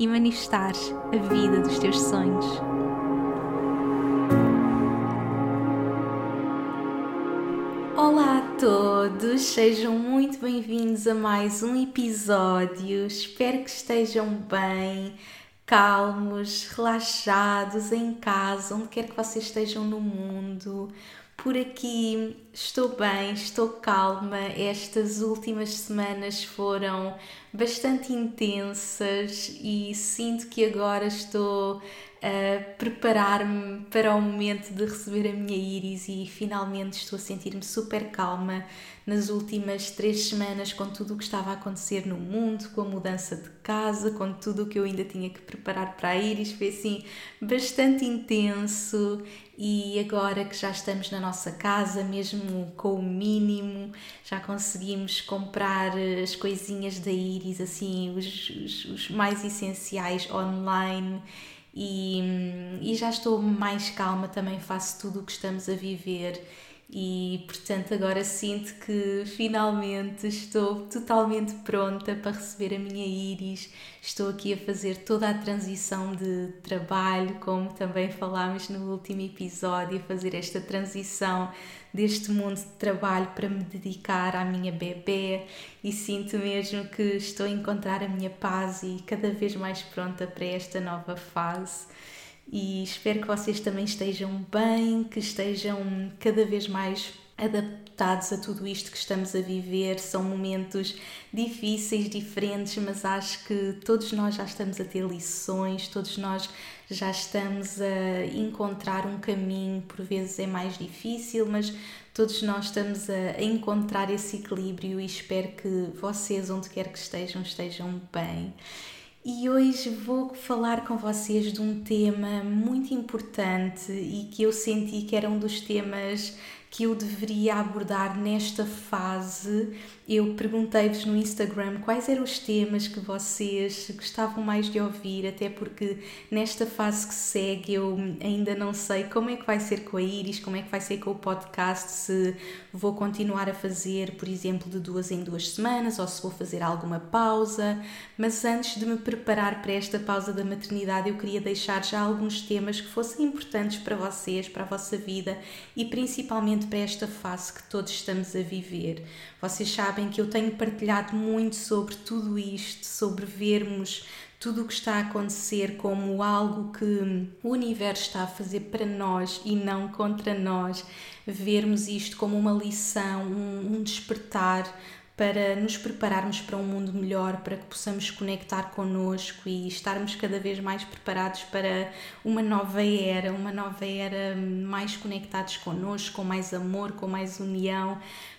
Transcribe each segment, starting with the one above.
e manifestares a vida dos teus sonhos. Olá a todos, sejam muito bem-vindos a mais um episódio. Espero que estejam bem, calmos, relaxados em casa, onde quer que vocês estejam no mundo. Por aqui estou bem, estou calma. Estas últimas semanas foram bastante intensas e sinto que agora estou a preparar-me para o momento de receber a minha Iris e finalmente estou a sentir-me super calma nas últimas três semanas com tudo o que estava a acontecer no mundo, com a mudança de casa, com tudo o que eu ainda tinha que preparar para a Iris. Foi assim bastante intenso e agora que já estamos na nossa casa, mesmo com o mínimo, já conseguimos comprar as coisinhas da Iris, assim, os, os, os mais essenciais online e, e já estou mais calma, também faço tudo o que estamos a viver e portanto agora sinto que finalmente estou totalmente pronta para receber a minha Iris. Estou aqui a fazer toda a transição de trabalho, como também falámos no último episódio, a fazer esta transição deste mundo de trabalho para me dedicar à minha bebê e sinto mesmo que estou a encontrar a minha paz e cada vez mais pronta para esta nova fase e espero que vocês também estejam bem, que estejam cada vez mais adaptados a tudo isto que estamos a viver. São momentos difíceis, diferentes, mas acho que todos nós já estamos a ter lições, todos nós já estamos a encontrar um caminho, por vezes é mais difícil, mas todos nós estamos a encontrar esse equilíbrio e espero que vocês, onde quer que estejam, estejam bem. E hoje vou falar com vocês de um tema muito importante e que eu senti que era um dos temas que eu deveria abordar nesta fase. Eu perguntei-vos no Instagram quais eram os temas que vocês gostavam mais de ouvir, até porque nesta fase que segue eu ainda não sei como é que vai ser com a Iris, como é que vai ser com o podcast, se vou continuar a fazer, por exemplo, de duas em duas semanas ou se vou fazer alguma pausa. Mas antes de me preparar para esta pausa da maternidade, eu queria deixar já alguns temas que fossem importantes para vocês, para a vossa vida e principalmente para esta fase que todos estamos a viver. Vocês sabem que eu tenho partilhado muito sobre tudo isto, sobre vermos tudo o que está a acontecer como algo que o universo está a fazer para nós e não contra nós, vermos isto como uma lição, um, um despertar para nos prepararmos para um mundo melhor, para que possamos conectar connosco e estarmos cada vez mais preparados para uma nova era, uma nova era mais conectados connosco, com mais amor, com mais união.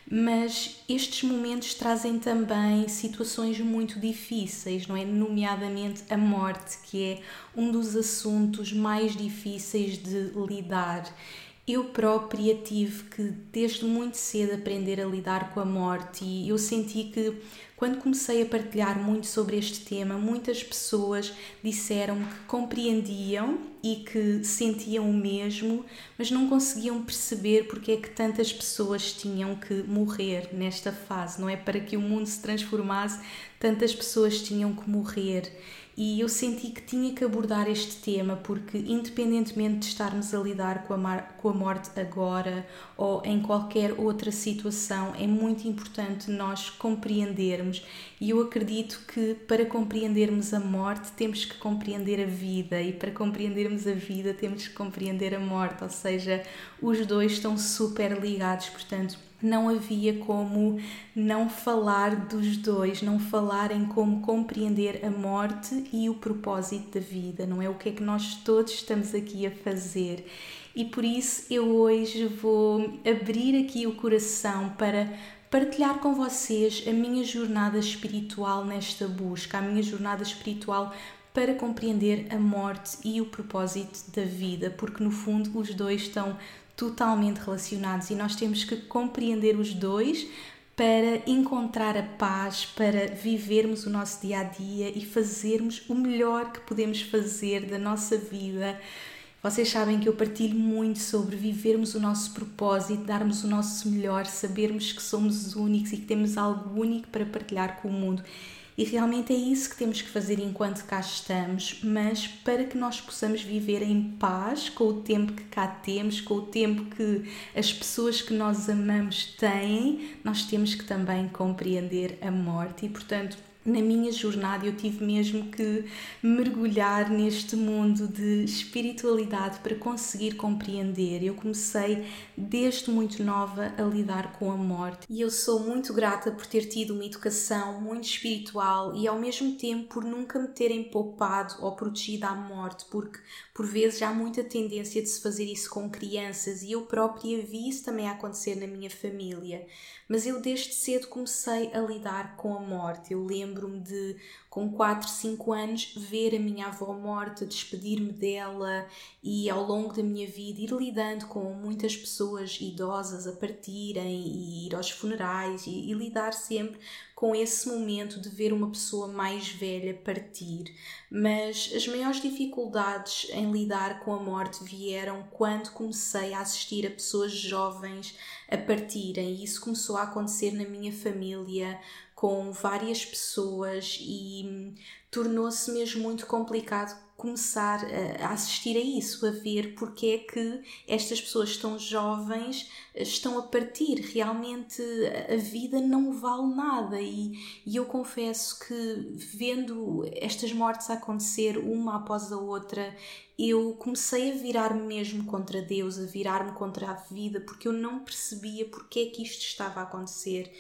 Mas estes momentos trazem também situações muito difíceis, não é? Nomeadamente a morte, que é um dos assuntos mais difíceis de lidar eu própria tive que, desde muito cedo, aprender a lidar com a morte, e eu senti que, quando comecei a partilhar muito sobre este tema, muitas pessoas disseram que compreendiam e que sentiam o mesmo, mas não conseguiam perceber porque é que tantas pessoas tinham que morrer nesta fase, não é? Para que o mundo se transformasse, tantas pessoas tinham que morrer. E eu senti que tinha que abordar este tema porque, independentemente de estarmos a lidar com a, com a morte agora ou em qualquer outra situação, é muito importante nós compreendermos. E eu acredito que para compreendermos a morte temos que compreender a vida, e para compreendermos a vida temos que compreender a morte, ou seja, os dois estão super ligados, portanto não havia como não falar dos dois, não falar em como compreender a morte e o propósito da vida, não é? O que é que nós todos estamos aqui a fazer. E por isso eu hoje vou abrir aqui o coração para partilhar com vocês a minha jornada espiritual nesta busca, a minha jornada espiritual para compreender a morte e o propósito da vida, porque no fundo os dois estão totalmente relacionados e nós temos que compreender os dois para encontrar a paz, para vivermos o nosso dia a dia e fazermos o melhor que podemos fazer da nossa vida. Vocês sabem que eu partilho muito sobre vivermos o nosso propósito, darmos o nosso melhor, sabermos que somos únicos e que temos algo único para partilhar com o mundo. E realmente é isso que temos que fazer enquanto cá estamos, mas para que nós possamos viver em paz com o tempo que cá temos, com o tempo que as pessoas que nós amamos têm, nós temos que também compreender a morte. E portanto, na minha jornada eu tive mesmo que mergulhar neste mundo de espiritualidade para conseguir compreender. Eu comecei desde muito nova a lidar com a morte e eu sou muito grata por ter tido uma educação muito espiritual e ao mesmo tempo por nunca me terem poupado ou protegido à morte, porque por vezes há muita tendência de se fazer isso com crianças e eu própria vi isso também acontecer na minha família. Mas eu desde cedo comecei a lidar com a morte. Eu lembro-me de, com 4, 5 anos, ver a minha avó morta, despedir-me dela e ao longo da minha vida ir lidando com muitas pessoas idosas a partirem e ir aos funerais e, e lidar sempre com esse momento de ver uma pessoa mais velha partir. Mas as maiores dificuldades em lidar com a morte vieram quando comecei a assistir a pessoas jovens a partirem. E isso começou a acontecer na minha família com várias pessoas e tornou-se mesmo muito complicado começar a assistir a isso, a ver porque é que estas pessoas tão jovens eh, estão a partir. Realmente a vida não vale nada e, e eu confesso que vendo estas mortes acontecer uma após a outra, eu comecei a virar-me mesmo contra Deus, a virar-me contra a vida, porque eu não percebia porque é que isto estava a acontecer.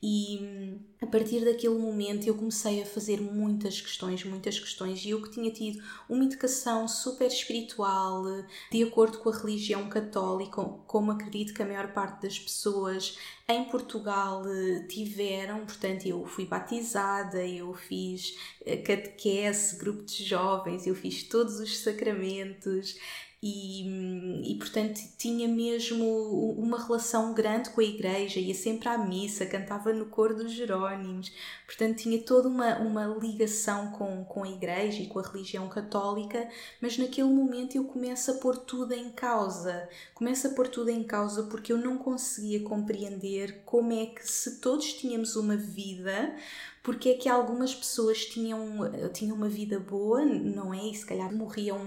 E hum, a partir daquele momento eu comecei a fazer muitas questões, muitas questões, e eu que tinha tido uma educação super espiritual, de acordo com a religião católica, como acredito que a maior parte das pessoas em Portugal eh, tiveram, portanto, eu fui batizada, eu fiz eh, catequese, grupo de jovens, eu fiz todos os sacramentos, e, e portanto tinha mesmo uma relação grande com a igreja, ia sempre à missa, cantava no coro dos Jerónimos, portanto tinha toda uma, uma ligação com, com a igreja e com a religião católica, mas naquele momento eu começo a pôr tudo em causa, começo a pôr tudo em causa porque eu não conseguia compreender como é que se todos tínhamos uma vida, porque é que algumas pessoas tinham, tinham uma vida boa, não é? E se calhar morriam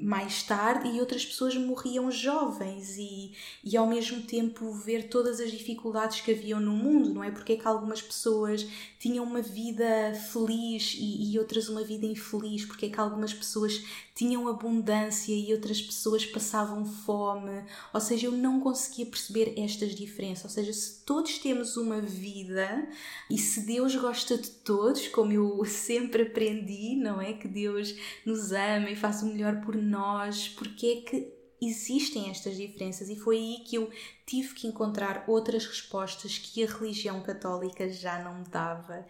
mais tarde e outras pessoas morriam jovens e, e ao mesmo tempo ver todas as dificuldades que haviam no mundo, não é? Porque é que algumas pessoas tinham uma vida feliz e, e outras uma vida infeliz, porque é que algumas pessoas tinham abundância e outras pessoas passavam fome, ou seja, eu não conseguia perceber estas diferenças, ou seja, se todos temos uma vida e se Deus gosta de todos, como eu sempre aprendi, não é? Que Deus nos ama e faz o melhor por nós, porque é que existem estas diferenças? E foi aí que eu tive que encontrar outras respostas que a religião católica já não me dava.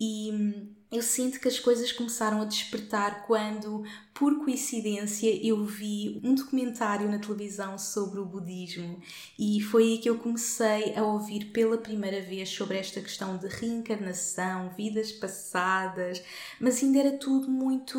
E hum, eu sinto que as coisas começaram a despertar quando, por coincidência, eu vi um documentário na televisão sobre o budismo. E foi aí que eu comecei a ouvir pela primeira vez sobre esta questão de reencarnação, vidas passadas, mas ainda era tudo muito,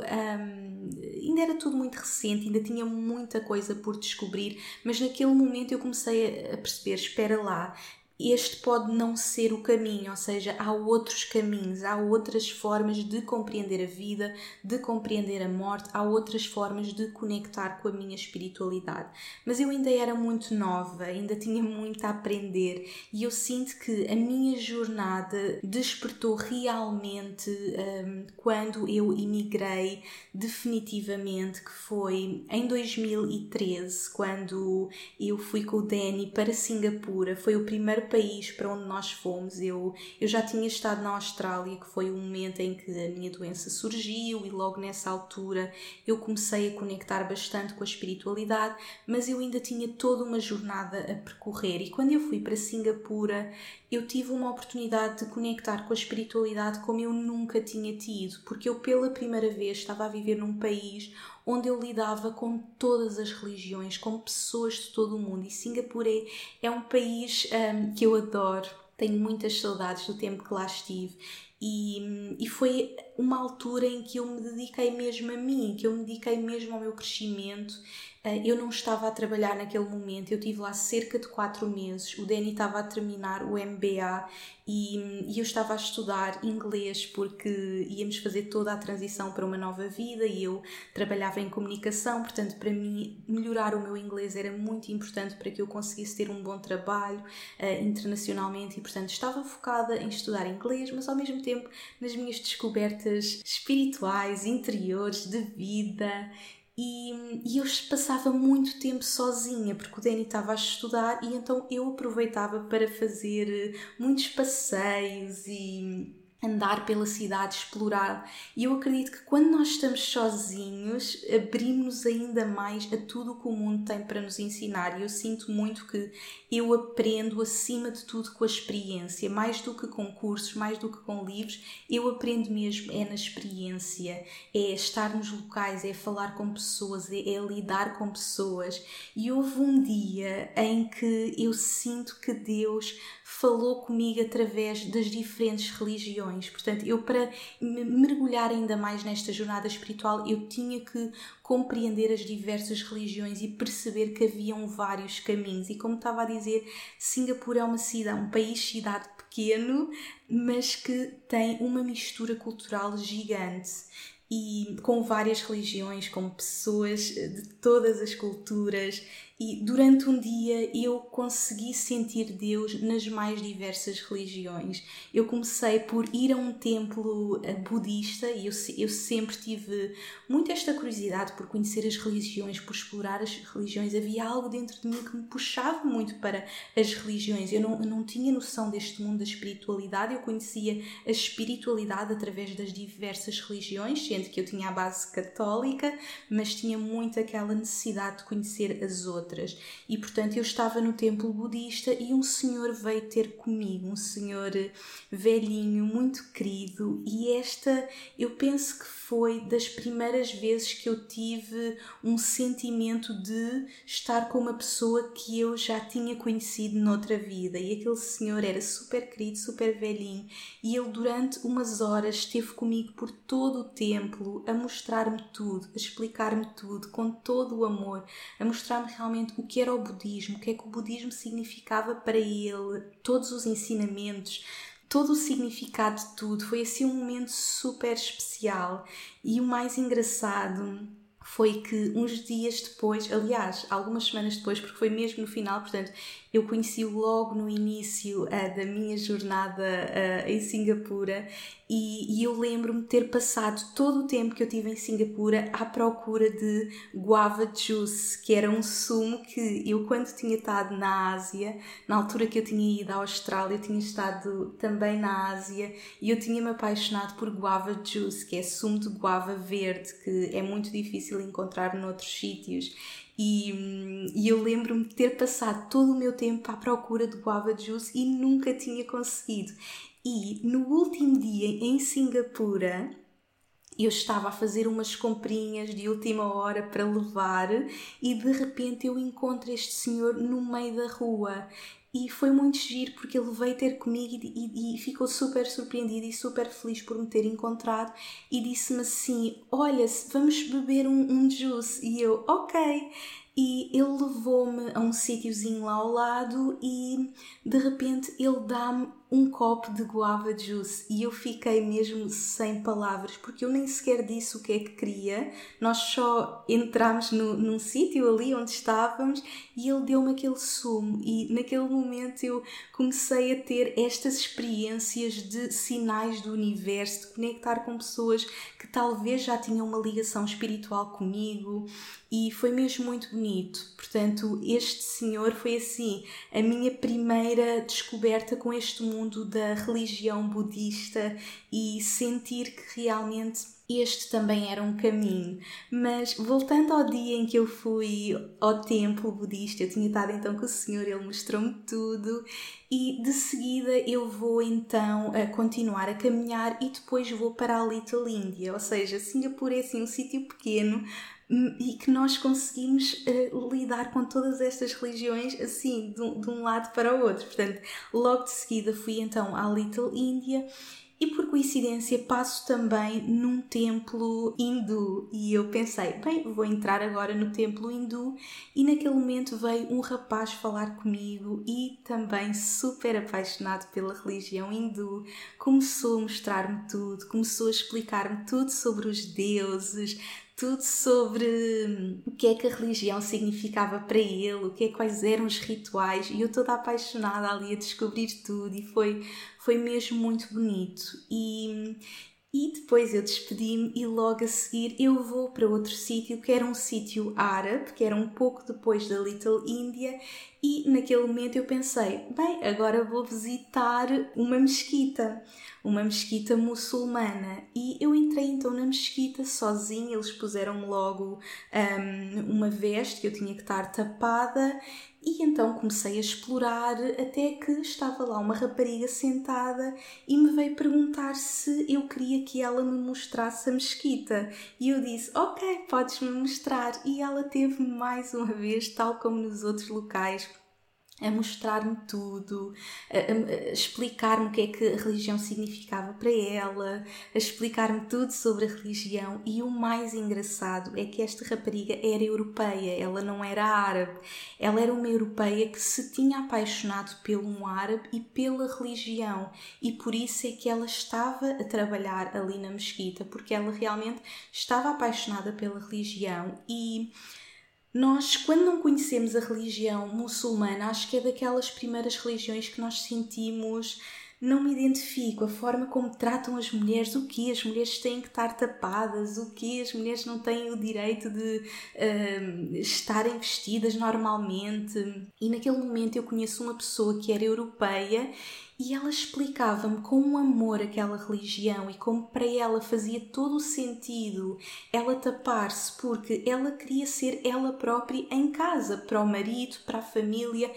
hum, ainda era tudo muito recente, ainda tinha muita coisa por descobrir, mas naquele momento eu comecei a perceber, espera lá, este pode não ser o caminho, ou seja, há outros caminhos, há outras formas de compreender a vida, de compreender a morte, há outras formas de conectar com a minha espiritualidade. Mas eu ainda era muito nova, ainda tinha muito a aprender e eu sinto que a minha jornada despertou realmente um, quando eu emigrei definitivamente, que foi em 2013, quando eu fui com o Danny para Singapura. Foi o primeiro primeiro país para onde nós fomos. Eu, eu já tinha estado na Austrália, que foi o momento em que a minha doença surgiu, e logo nessa altura eu comecei a conectar bastante com a espiritualidade, mas eu ainda tinha toda uma jornada a percorrer. E quando eu fui para Singapura, eu tive uma oportunidade de conectar com a espiritualidade como eu nunca tinha tido, porque eu pela primeira vez estava a viver num país onde eu lidava com todas as religiões, com pessoas de todo o mundo. E Singapura é, é um país um, que eu adoro, tenho muitas saudades do tempo que lá estive. E, e foi uma altura em que eu me dediquei mesmo a mim, que eu me dediquei mesmo ao meu crescimento eu não estava a trabalhar naquele momento, eu tive lá cerca de quatro meses. O Danny estava a terminar o MBA e, e, eu estava a estudar inglês porque íamos fazer toda a transição para uma nova vida e eu trabalhava em comunicação, portanto, para mim, melhorar o meu inglês era muito importante para que eu conseguisse ter um bom trabalho uh, internacionalmente e, portanto, estava focada em estudar inglês, mas ao mesmo tempo nas minhas descobertas espirituais, interiores, de vida e, e, eu passava muito tempo sozinha, porque o Danny estava a estudar e então eu aproveitava para fazer eh, muitos passeios e andar pela cidade, explorar. E eu acredito que quando nós estamos sozinhos, abrimos ainda mais a tudo o que o mundo tem para nos ensinar. E eu sinto muito que eu aprendo acima de tudo com a experiência, mais do que com cursos, mais do que com livros, eu aprendo mesmo é na experiência, é estar nos locais, é falar com pessoas, é, é lidar com pessoas. E houve um dia em que eu sinto que Deus falou comigo através das diferentes religiões. Portanto, eu para mergulhar ainda mais nesta jornada espiritual, eu tinha que compreender as diversas religiões e perceber que haviam vários caminhos. E como estava a dizer, Singapura é uma cidade, um país-cidade pequeno, mas que tem uma mistura cultural gigante e com várias religiões, com pessoas de todas as culturas e durante um dia eu consegui sentir Deus nas mais diversas religiões. Eu comecei por ir a um templo eh, budista e eu, eu sempre tive muito esta curiosidade por conhecer as religiões, por explorar as religiões. Havia algo dentro de mim que me puxava muito para as religiões. Eu não, eu não tinha noção deste mundo da espiritualidade, eu conhecia a espiritualidade através das diversas religiões, sendo que eu tinha a base católica, mas tinha muito aquela necessidade de conhecer as outras outras. E portanto eu estava no templo budista e um senhor veio ter comigo, um senhor velhinho, muito querido, e esta eu penso que foi das primeiras vezes que eu tive um sentimento de estar com uma pessoa que eu já tinha conhecido noutra vida. E aquele senhor era super querido, super velhinho, e ele durante umas horas esteve comigo por todo o templo a mostrar-me tudo, a explicar-me tudo, com todo o amor, a mostrar-me realmente o que era o budismo, o que é que o budismo significava para ele, todos os ensinamentos todo o significado de tudo. Foi assim um momento super especial e o mais engraçado foi que uns dias depois, aliás, algumas semanas depois, porque foi mesmo no final, portanto, eu conheci-o logo no início uh, da minha jornada uh, em Singapura e, e eu lembro-me ter passado todo o tempo que eu tive em Singapura à procura de guava juice, que era um sumo que eu, quando tinha estado na Ásia, na altura que eu tinha ido à Austrália, eu tinha estado também na Ásia e eu tinha-me apaixonado por guava juice, que é sumo de guava verde, que é muito difícil encontrar noutros sítios. E, e eu lembro-me de ter passado todo o meu tempo à procura de guava juice e nunca tinha conseguido. E no último dia em Singapura, eu estava a fazer umas comprinhas de última hora para levar e de repente eu encontro este senhor no meio da rua e foi muito giro porque ele veio ter comigo e, e, e, ficou super surpreendido e super feliz por me ter encontrado e disse-me assim: Olha, vamos beber um, um juice. E eu, ok. E ele levou-me a um sítiozinho lá ao lado e de repente ele dá-me um copo de guava juice e eu fiquei mesmo sem palavras porque eu nem sequer disse o que é que queria. Nós só entramos no, num sítio ali onde estávamos e ele deu-me aquele sumo e naquele momento eu comecei a ter estas experiências de sinais do universo, de conectar com pessoas que talvez já tinham uma ligação espiritual comigo e foi mesmo muito bonito. Portanto, este senhor foi assim a minha primeira descoberta com este mundo da religião budista e sentir que realmente este também era um caminho. Mas voltando ao dia em que eu fui ao templo budista, eu tinha estado então com o Senhor, ele mostrou-me tudo e de seguida eu vou então a continuar a caminhar e depois vou para a Little India, ou seja, Singapura é assim um sítio pequeno e que nós conseguimos uh, lidar com todas estas religiões assim, de um, de um lado para o outro. Portanto, logo de seguida fui então à Little India e por coincidência passo também num templo hindu. E eu pensei, bem, vou entrar agora no templo hindu. E naquele momento veio um rapaz falar comigo e também super apaixonado pela religião hindu, começou a mostrar-me tudo, começou a explicar-me tudo sobre os deuses, tudo sobre o que é que a religião significava para ele, o que é quais eram os rituais, e eu toda apaixonada ali a descobrir tudo e foi foi mesmo muito bonito. E, e depois eu despedi-me e logo a seguir eu vou para outro sítio que era um sítio árabe, que era um pouco depois da Little India, e naquele momento eu pensei, bem, agora vou visitar uma mesquita, uma mesquita muçulmana. E eu entrei então na mesquita sozinha, eles puseram logo um, uma veste que eu tinha que estar tapada e então comecei a explorar até que estava lá uma rapariga sentada e me veio perguntar se eu queria que ela me mostrasse a mesquita. E eu disse: Ok, podes-me mostrar. E ela teve mais uma vez, tal como nos outros locais, a mostrar-me tudo, a, a, explicar-me o que é que a religião significava para ela, a explicar-me tudo sobre a religião. E o mais engraçado é que esta rapariga era europeia, ela não era árabe. Ela era uma europeia que se tinha apaixonado pelo um árabe e pela religião. E por isso é que ela estava a trabalhar ali na mesquita, porque ela realmente estava apaixonada pela religião. E nós, quando não conhecemos a religião muçulmana, acho que é daquelas primeiras religiões que nós sentimos não me identifico, a forma como tratam as mulheres, o que as mulheres têm que estar tapadas, o que as mulheres não têm o direito de uh, estarem vestidas normalmente. E naquele momento eu conheço uma pessoa que era europeia e ela explicava-me com um amor aquela religião e como para ela fazia todo o sentido ela tapar-se porque ela queria ser ela própria em casa, para o marido, para a família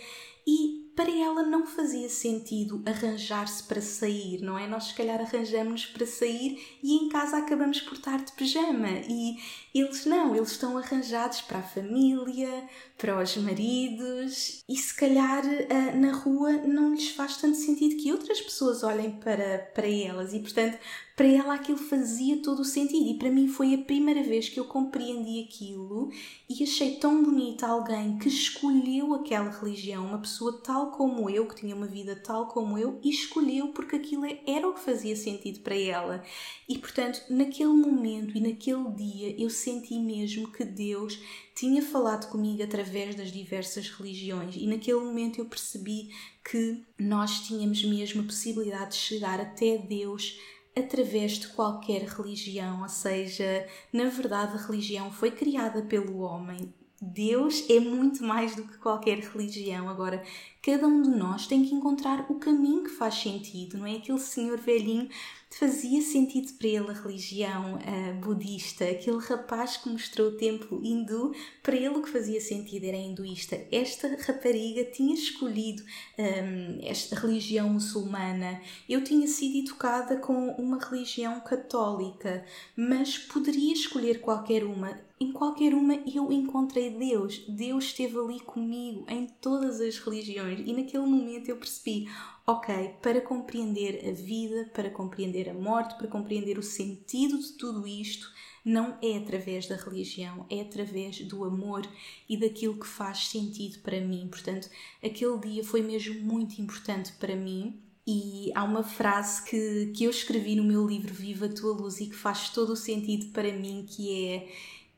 e para ela não fazia sentido arranjar-se para sair, não é? Nós se calhar arranjamos-nos para sair e em casa acabamos por estar de pijama. E eles não, eles estão arranjados para a família, para os maridos. E se calhar ah, na rua não lhes faz tanto sentido que outras pessoas olhem para, para elas. E portanto para ela aquilo fazia todo o sentido. E para mim foi a primeira vez que eu compreendi aquilo e achei tão bonita alguém que escolheu aquela religião, uma pessoa tal como eu, que tinha uma vida tal como eu e escolheu porque aquilo era o que fazia sentido para ela. E portanto, naquele momento e naquele dia eu senti mesmo que Deus tinha falado comigo através das diversas religiões e naquele momento eu percebi que nós tínhamos mesmo a possibilidade de chegar até Deus através de qualquer religião, ou seja, na verdade a religião foi criada pelo homem. Deus é muito mais do que qualquer religião. Agora, cada um de nós tem que encontrar o caminho que faz sentido, não é? Aquele senhor velhinho fazia sentido para ele a religião uh, budista, aquele rapaz que mostrou o templo hindu, para ele o que fazia sentido era hinduísta. Esta rapariga tinha escolhido um, ehm, esta religião muçulmana. Eu tinha sido educada com uma religião católica, mas poderia escolher qualquer uma. Em qualquer uma eu encontrei Deus. Deus esteve ali comigo em todas as religiões e naquele momento eu percebi: ok, para compreender a vida, para compreender a morte, para compreender o sentido de tudo isto, não é através da religião, é através do amor e daquilo que faz sentido para mim. Portanto, aquele dia foi mesmo muito importante para mim E há uma frase que, que eu escrevi no meu livro Viva a Tua Luz e que faz todo o sentido para mim, que é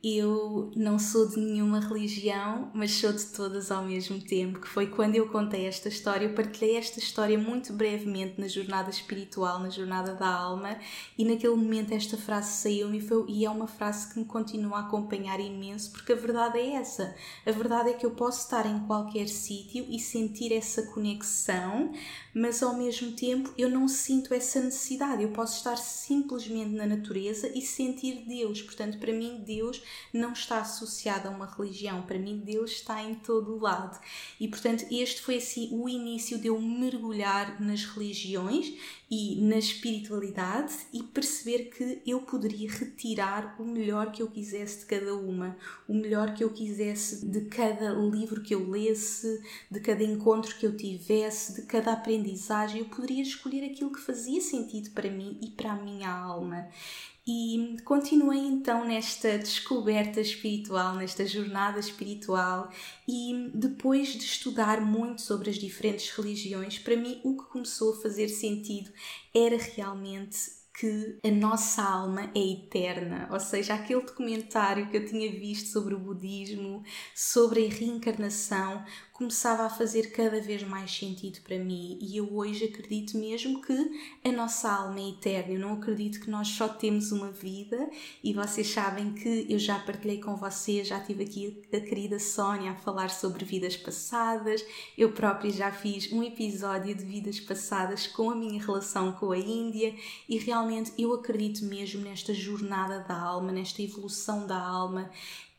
eu não sou de nenhuma religião, mas sou de todas ao mesmo tempo. Que foi quando eu contei esta história, eu partilhei esta história muito brevemente na jornada espiritual, na jornada da alma, e naquele momento esta frase saiu-me e, é uma frase que me continua a acompanhar imenso, porque a verdade é essa. A verdade é que eu posso estar em qualquer sítio e sentir essa conexão, mas ao mesmo tempo eu não sinto essa necessidade. Eu posso estar simplesmente na natureza e sentir Deus. Portanto, para mim, Deus não está associado a uma religião. Para mim, Deus está em todo o lado. E, portanto, este foi assim o início de eu mergulhar nas religiões e na espiritualidade e perceber que eu poderia retirar o melhor que eu quisesse de cada uma, o melhor que eu quisesse de cada livro que eu lesse, de cada encontro que eu tivesse, de cada aprendizagem. Eu poderia escolher aquilo que fazia sentido para mim e para a minha alma. E continuei então nesta descoberta espiritual, nesta jornada espiritual, e depois de estudar muito sobre as diferentes religiões, para mim o que começou a fazer sentido era realmente que a nossa alma é eterna, ou seja, aquele documentário que eu tinha visto sobre o budismo, sobre a reencarnação, começava a fazer cada vez mais sentido para mim e eu hoje acredito mesmo que a nossa alma é eterna. Eu não acredito que nós só temos uma vida e vocês sabem que eu já partilhei com vocês, já tive aqui a querida Sónia a falar sobre vidas passadas. Eu própria já fiz um episódio de vidas passadas com a minha relação com a Índia e realmente eu acredito mesmo nesta jornada da alma, nesta evolução da alma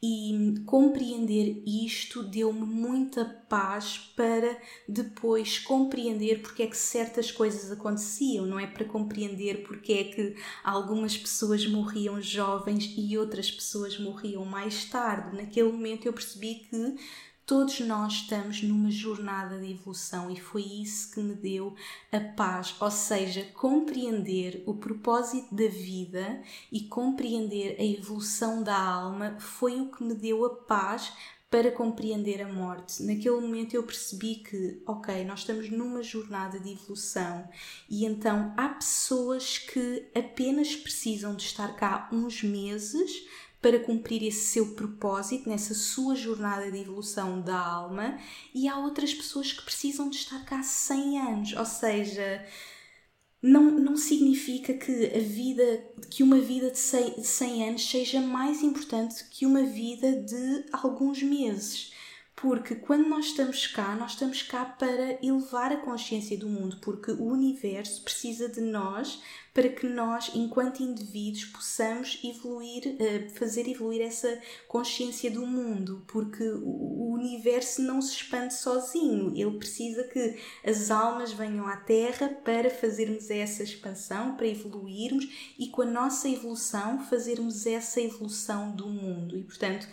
e compreender isto deu-me muita paz para depois compreender porque é que certas coisas aconteciam, não é para compreender porque é que algumas pessoas morriam jovens e outras pessoas morriam mais tarde. Naquele momento eu percebi que Todos nós estamos numa jornada de evolução e foi isso que me deu a paz, ou seja, compreender o propósito da vida e compreender a evolução da alma foi o que me deu a paz para compreender a morte. Naquele momento eu percebi que, ok, nós estamos numa jornada de evolução e então há pessoas que apenas precisam de estar cá uns meses para cumprir esse seu propósito nessa sua jornada de evolução da alma, e há outras pessoas que precisam de estar cá 100 anos, ou seja, não, não significa que a vida, que uma vida de 100, de 100 anos seja mais importante que uma vida de alguns meses. Porque quando nós estamos cá, nós estamos cá para elevar a consciência do mundo, porque o universo precisa de nós para que nós, enquanto indivíduos, possamos evoluir, eh, fazer evoluir essa consciência do mundo, porque o universo não se expande sozinho, ele precisa que as almas venham à Terra para fazermos essa expansão, para evoluirmos e com a nossa evolução fazermos essa evolução do mundo. E portanto,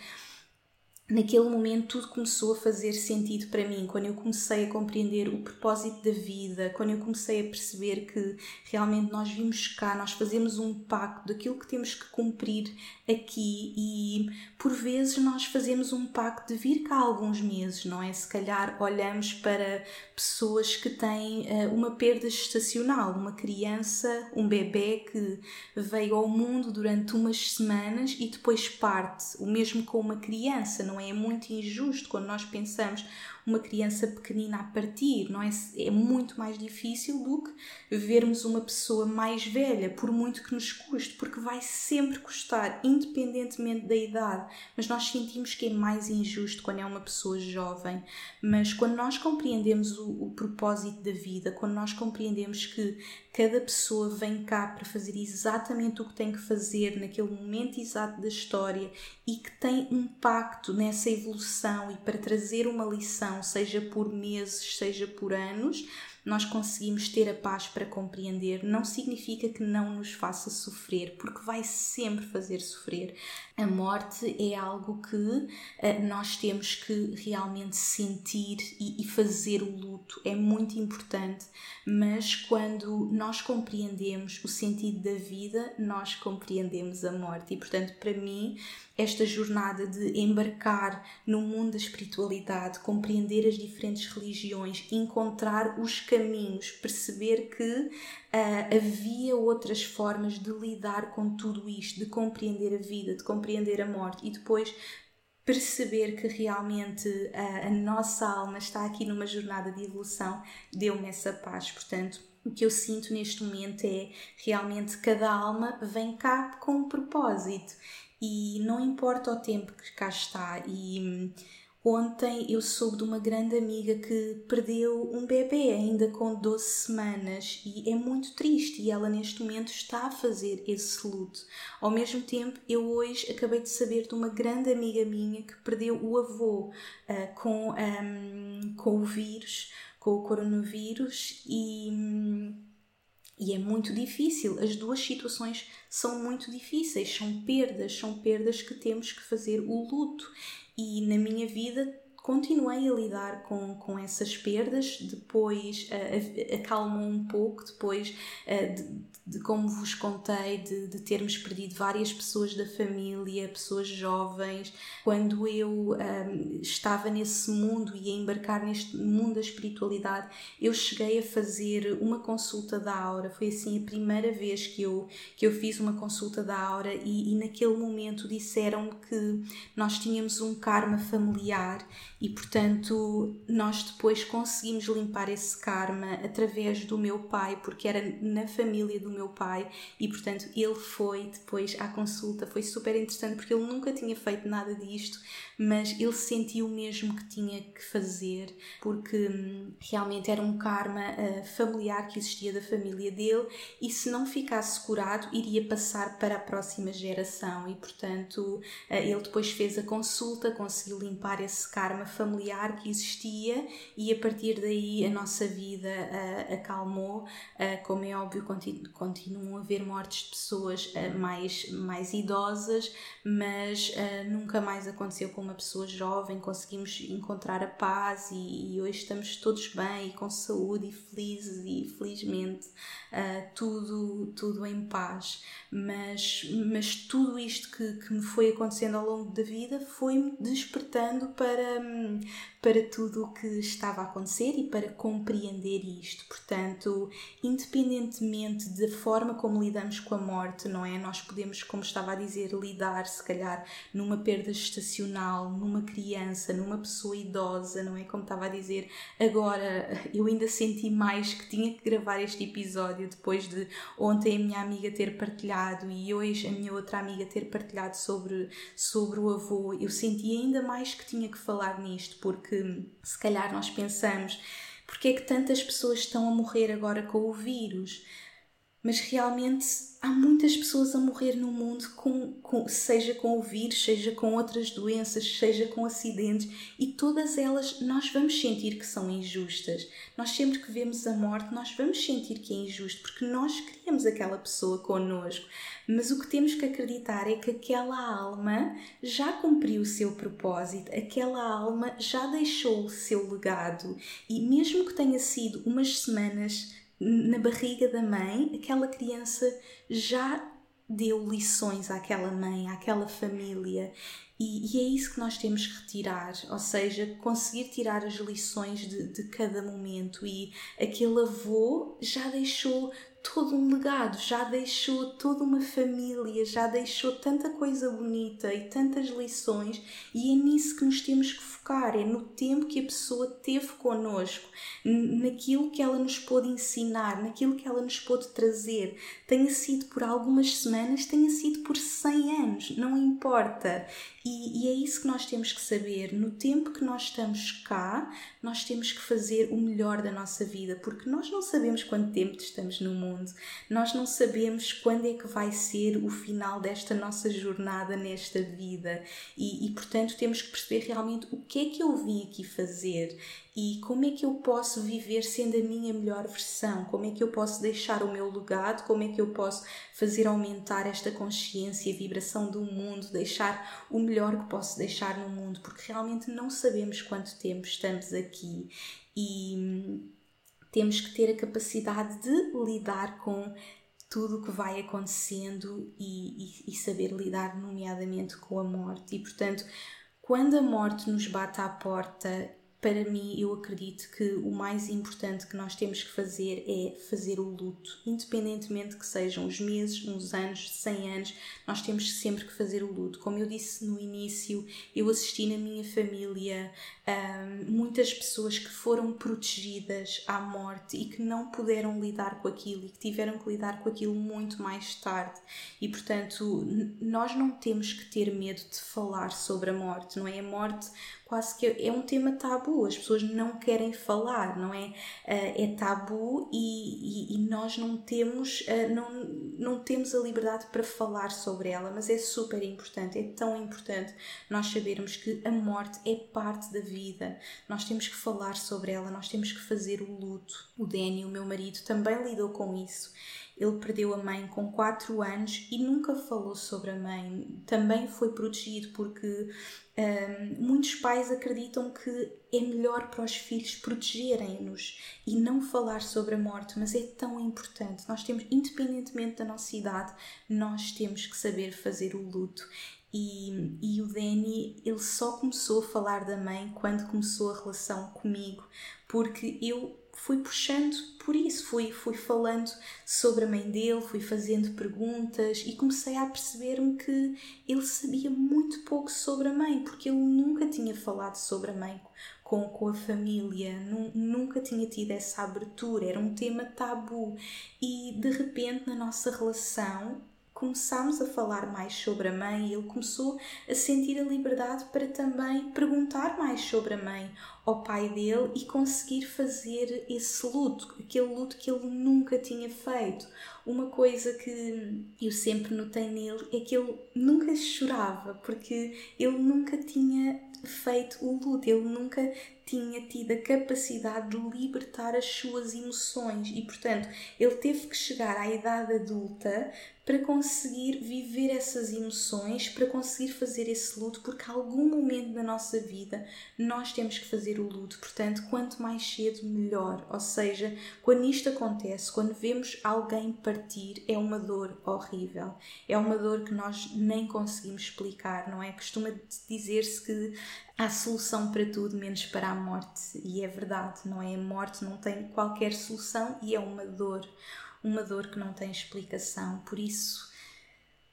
naquele momento tudo começou a fazer sentido para mim, quando eu comecei a compreender o propósito da vida, quando eu comecei a perceber que realmente nós vimos cá, nós fazemos um pacto daquilo que temos que cumprir aqui e por vezes nós fazemos um pacto de vir cá alguns meses, não é? Se calhar olhamos para pessoas que têm uh, uma perda gestacional, uma criança, um bebê que veio ao mundo durante umas semanas e depois parte, o mesmo com uma criança, não é? É? Muito injusto quando nós pensamos uma criança pequenina a partir, não é? É muito mais difícil do que vermos uma pessoa mais velha, por muito que nos custe, porque vai sempre custar, independentemente da idade. Mas nós sentimos que é mais injusto quando é uma pessoa jovem. Mas quando nós compreendemos o, o propósito da vida, quando nós compreendemos que cada pessoa vem cá para fazer exatamente o que tem que fazer naquele momento exato da história e que tem impacto nessa evolução e para trazer uma lição, seja por meses, seja por anos, nós conseguimos ter a paz para compreender, não significa que não nos faça sofrer, porque vai sempre fazer sofrer. A morte é algo que uh, nós temos que realmente sentir e, e fazer o luto, é muito importante, mas quando nós compreendemos o sentido da vida, nós compreendemos a morte, e portanto, para mim, esta jornada de embarcar no mundo da espiritualidade, compreender as diferentes religiões, encontrar os caminhos perceber que uh, havia outras formas de lidar com tudo isto, de compreender a vida, de compreender a morte e depois perceber que realmente a, a nossa alma está aqui numa jornada de evolução, deu-me essa paz. Portanto, o que eu sinto neste momento é realmente cada alma vem cá com um propósito e não importa o tempo que cá está. E hum, ontem eu soube de uma grande amiga que perdeu um bebê ainda com 12 semanas e é muito triste e ela neste momento está a fazer esse luto. Ao mesmo tempo, eu hoje acabei de saber de uma grande amiga minha que perdeu o avô uh, com, um, com o vírus, com o coronavírus e. E é muito difícil, as duas situações são muito difíceis, são perdas, são perdas que temos que fazer o luto. E na minha vida continuei a lidar com, com essas perdas, depois uh, acalmou um pouco, depois uh, de, de, como vos contei, de, de, termos perdido várias pessoas da família, pessoas jovens. Quando eu um, ehm, estava nesse mundo e a embarcar neste mundo da espiritualidade, eu cheguei a fazer uma consulta da aura. Foi assim a primeira vez que eu, que eu fiz uma consulta da aura e, e naquele momento disseram-me que nós tínhamos um karma familiar e portanto nós depois conseguimos limpar esse karma através do meu pai, porque era na família do meu pai. E portanto ele foi depois à consulta, foi super interessante porque ele nunca tinha feito nada disto, mas ele sentiu mesmo que tinha que fazer porque hum, realmente era um karma uh, familiar que existia da família dele e se não ficasse curado iria passar para a próxima geração e portanto uh, ele depois fez a consulta, conseguiu limpar esse karma familiar que existia e a partir daí a nossa vida uh, acalmou. Como é óbvio, continu continuam a haver mortes de pessoas mais, mais idosas, mas nunca mais aconteceu com uma pessoa jovem. Conseguimos encontrar a paz e, e hoje estamos todos bem e com saúde e felizes e felizmente tudo, tudo em paz. Mas, mas tudo isto que, que me foi acontecendo ao longo da vida foi-me despertando para para tudo o que estava a acontecer e para compreender isto. Portanto, independentemente da forma como lidamos com a morte, não é? Nós podemos, como estava a dizer, lidar, se calhar, numa perda numa criança, numa pessoa idosa, não é? Como estava a dizer, agora eu ainda senti mais que tinha que gravar este episódio depois de ontem a minha amiga ter partilhado e hoje a minha outra amiga ter partilhado sobre, sobre o avô. Eu senti ainda mais que tinha que falar nisto isto, porque se calhar nós pensamos porque é que tantas pessoas estão a morrer agora com o vírus? Mas realmente há muitas pessoas a morrer no mundo, com, com, seja com o vírus, seja com outras doenças, seja com acidentes, e todas elas nós vamos sentir que são injustas. Nós sempre que vemos a morte, nós vamos sentir que é injusto, porque nós queremos aquela pessoa connosco. Mas o que temos que acreditar é que aquela alma já cumpriu o seu propósito, aquela alma já deixou o seu legado, e mesmo que tenha sido umas semanas na barriga da mãe, aquela criança já deu lições àquela mãe, àquela família. E, e, é isso que nós temos que retirar, ou seja, conseguir tirar as lições de, de cada momento. E aquele avô já deixou todo um legado, já deixou toda uma família, já deixou tanta coisa bonita e tantas lições, e é nisso que nos temos que focar, é no tempo que a pessoa teve connosco, naquilo que ela nos pôde ensinar, naquilo que ela nos pôde trazer. Tenha sido por algumas semanas, tenha sido por 100 anos, não importa. E, e, é isso que nós temos que saber. No tempo que nós estamos cá, nós temos que fazer o melhor da nossa vida, porque nós não sabemos quanto tempo estamos no mundo, nós não sabemos quando é que vai ser o final desta nossa jornada nesta vida. E, e portanto, temos que perceber realmente o que é que eu vim aqui fazer e como é que eu posso viver sendo a minha melhor versão, como é que eu posso deixar o meu legado, como é que eu posso fazer aumentar esta consciência e vibração do mundo, deixar o melhor que posso deixar no mundo, porque realmente não sabemos quanto tempo estamos aqui e hum, temos que ter a capacidade de lidar com tudo o que vai acontecendo e, e, e saber lidar, nomeadamente, com a morte. E portanto, quando a morte nos bate à porta, para mim, eu acredito que o mais importante que nós temos que fazer é fazer o luto, independentemente que sejam os meses, uns anos, 100 anos, nós temos sempre que fazer o luto. Como eu disse no início, eu assisti na minha família um, muitas pessoas que foram protegidas à morte e que não puderam lidar com aquilo e que tiveram que lidar com aquilo muito mais tarde. E portanto, nós não temos que ter medo de falar sobre a morte, não é? A morte quase que é um tema tabu, as pessoas não querem falar, não é? Uh, é tabu e, e, e, nós não temos, uh, não, não temos a liberdade para falar sobre ela, mas é super importante, é tão importante nós sabermos que a morte é parte da vida, nós temos que falar sobre ela, nós temos que fazer o luto. O Danny, o meu marido, também lidou com isso ele perdeu a mãe com 4 anos e nunca falou sobre a mãe. Também foi protegido porque um, muitos pais acreditam que é melhor para os filhos protegerem-nos e não falar sobre a morte, mas é tão importante. Nós temos, independentemente da nossa idade, nós temos que saber fazer o luto. E, e o Danny, ele só começou a falar da mãe quando começou a relação comigo, porque eu fui puxando por isso, fui, fui falando sobre a mãe dele, fui fazendo perguntas e comecei a perceber-me que ele sabia muito pouco sobre a mãe, porque ele nunca tinha falado sobre a mãe com, com a família, nunca tinha tido essa abertura, era um tema tabu. E de repente, na nossa relação, começámos a falar mais sobre a mãe e ele começou a sentir a liberdade para também perguntar mais sobre a mãe ao pai dele e conseguir fazer esse luto, aquele luto que ele nunca tinha feito. Uma coisa que eu sempre notei nele é que ele nunca chorava, porque ele nunca tinha feito o luto, ele nunca tinha tido a capacidade de libertar as suas emoções e, portanto, ele teve que chegar à idade adulta para conseguir viver essas emoções, para conseguir fazer esse luto, porque algum momento da nossa vida nós temos que fazer o luto. Portanto, quanto mais cedo, melhor. Ou seja, quando isto acontece, quando vemos alguém partir, é uma dor horrível. É uma dor que nós nem conseguimos explicar, não é? Costuma dizer-se que há solução para tudo menos para a morte. E é verdade, não é? A morte não tem qualquer solução e é uma dor uma dor que não tem explicação. Por isso,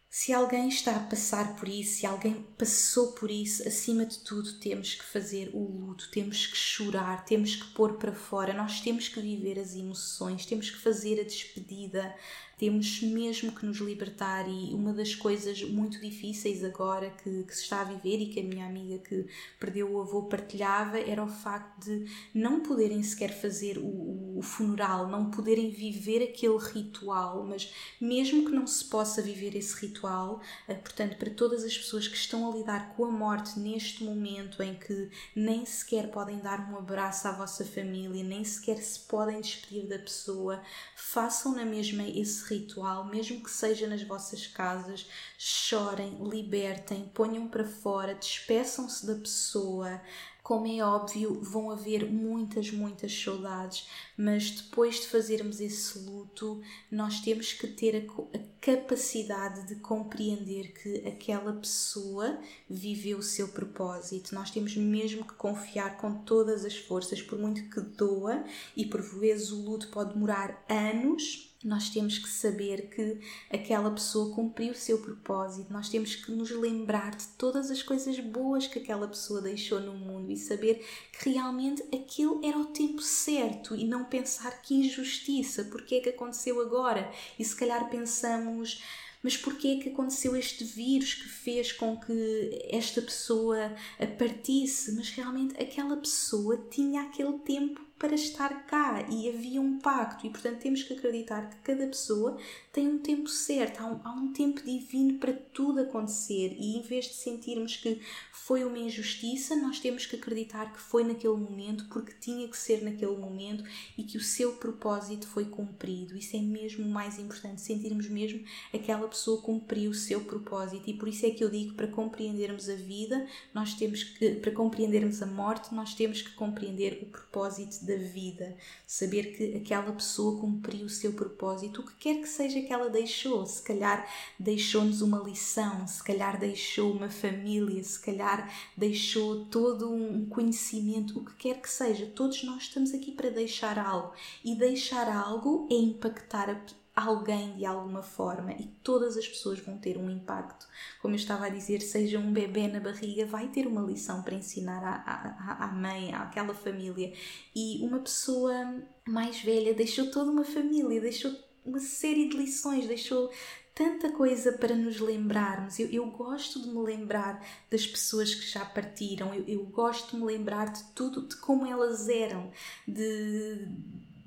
se alguém está a passar por isso, se alguém passou por isso, acima de tudo temos que fazer o luto, temos que chorar, temos que pôr para fora, nós temos que viver as emoções, temos que fazer a despedida, temos mesmo que nos libertar. E uma das coisas muito difíceis agora que, que, se está a viver e que a minha amiga que perdeu o avô partilhava era o facto de não poderem sequer fazer o, o funeral, não poderem viver aquele ritual, mas mesmo que não se possa viver esse ritual, eh, portanto, para todas as pessoas que estão a lidar com a morte neste momento em que nem sequer podem dar um abraço à vossa família, nem sequer se podem despedir da pessoa, façam na mesma esse ritual, mesmo que seja nas vossas casas, chorem, libertem, ponham para fora, despeçam-se da pessoa. Como é óbvio, vão haver muitas, muitas saudades, mas depois de fazermos esse luto, nós temos que ter a, a capacidade de compreender que aquela pessoa viveu o seu propósito. Nós temos mesmo que confiar com todas as forças, por muito que doa, e por vezes o luto pode demorar anos nós temos que saber que aquela pessoa cumpriu o seu propósito, nós temos que nos lembrar de todas as coisas boas que aquela pessoa deixou no mundo e saber que realmente aquilo era o tempo certo e não pensar que injustiça, porque é que aconteceu agora? E se calhar pensamos mas porquê é que aconteceu este vírus que fez com que esta pessoa partisse? Mas realmente aquela pessoa tinha aquele tempo para estar cá. E havia um pacto. E portanto temos que acreditar que cada pessoa tem um tempo certo, há um, há um tempo divino para tudo acontecer. E em vez de sentirmos que foi uma injustiça, nós temos que acreditar que foi naquele momento porque tinha que ser naquele momento e que o seu propósito foi cumprido. Isso é mesmo o mais importante, sentirmos mesmo aquela pessoa cumpriu o seu propósito. E por isso é que eu digo para compreendermos a vida, nós temos que para compreendermos a morte, nós temos que compreender o propósito da vida, saber que aquela pessoa cumpriu o seu propósito, o que quer que seja que ela deixou? Se calhar deixou-nos uma lição, se calhar deixou uma família, se calhar deixou todo um conhecimento, o que quer que seja. Todos nós estamos aqui para deixar algo e deixar algo é impactar a alguém de alguma forma e todas as pessoas vão ter um impacto. Como eu estava a dizer, seja um bebê na barriga, vai ter uma lição para ensinar à, à, à mãe, àquela família. E uma pessoa mais velha deixou toda uma família, deixou uma série de lições, deixou tanta coisa para nos lembrarmos. Eu, eu, gosto de me lembrar das pessoas que já partiram, eu, eu gosto de me lembrar de tudo, de como elas eram, de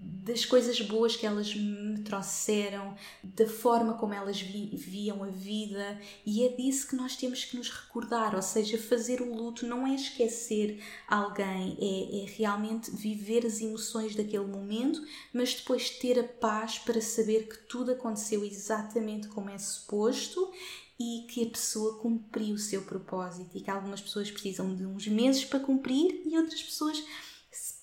das coisas boas que elas me trouxeram, da forma como elas vi, viam a vida, e é disso que nós temos que nos recordar. Ou seja, fazer o luto não é esquecer alguém, é, é realmente viver as emoções daquele momento, mas depois ter a paz para saber que tudo aconteceu exatamente como é suposto e que a pessoa cumpriu o seu propósito e que algumas pessoas precisam de uns meses para cumprir e outras pessoas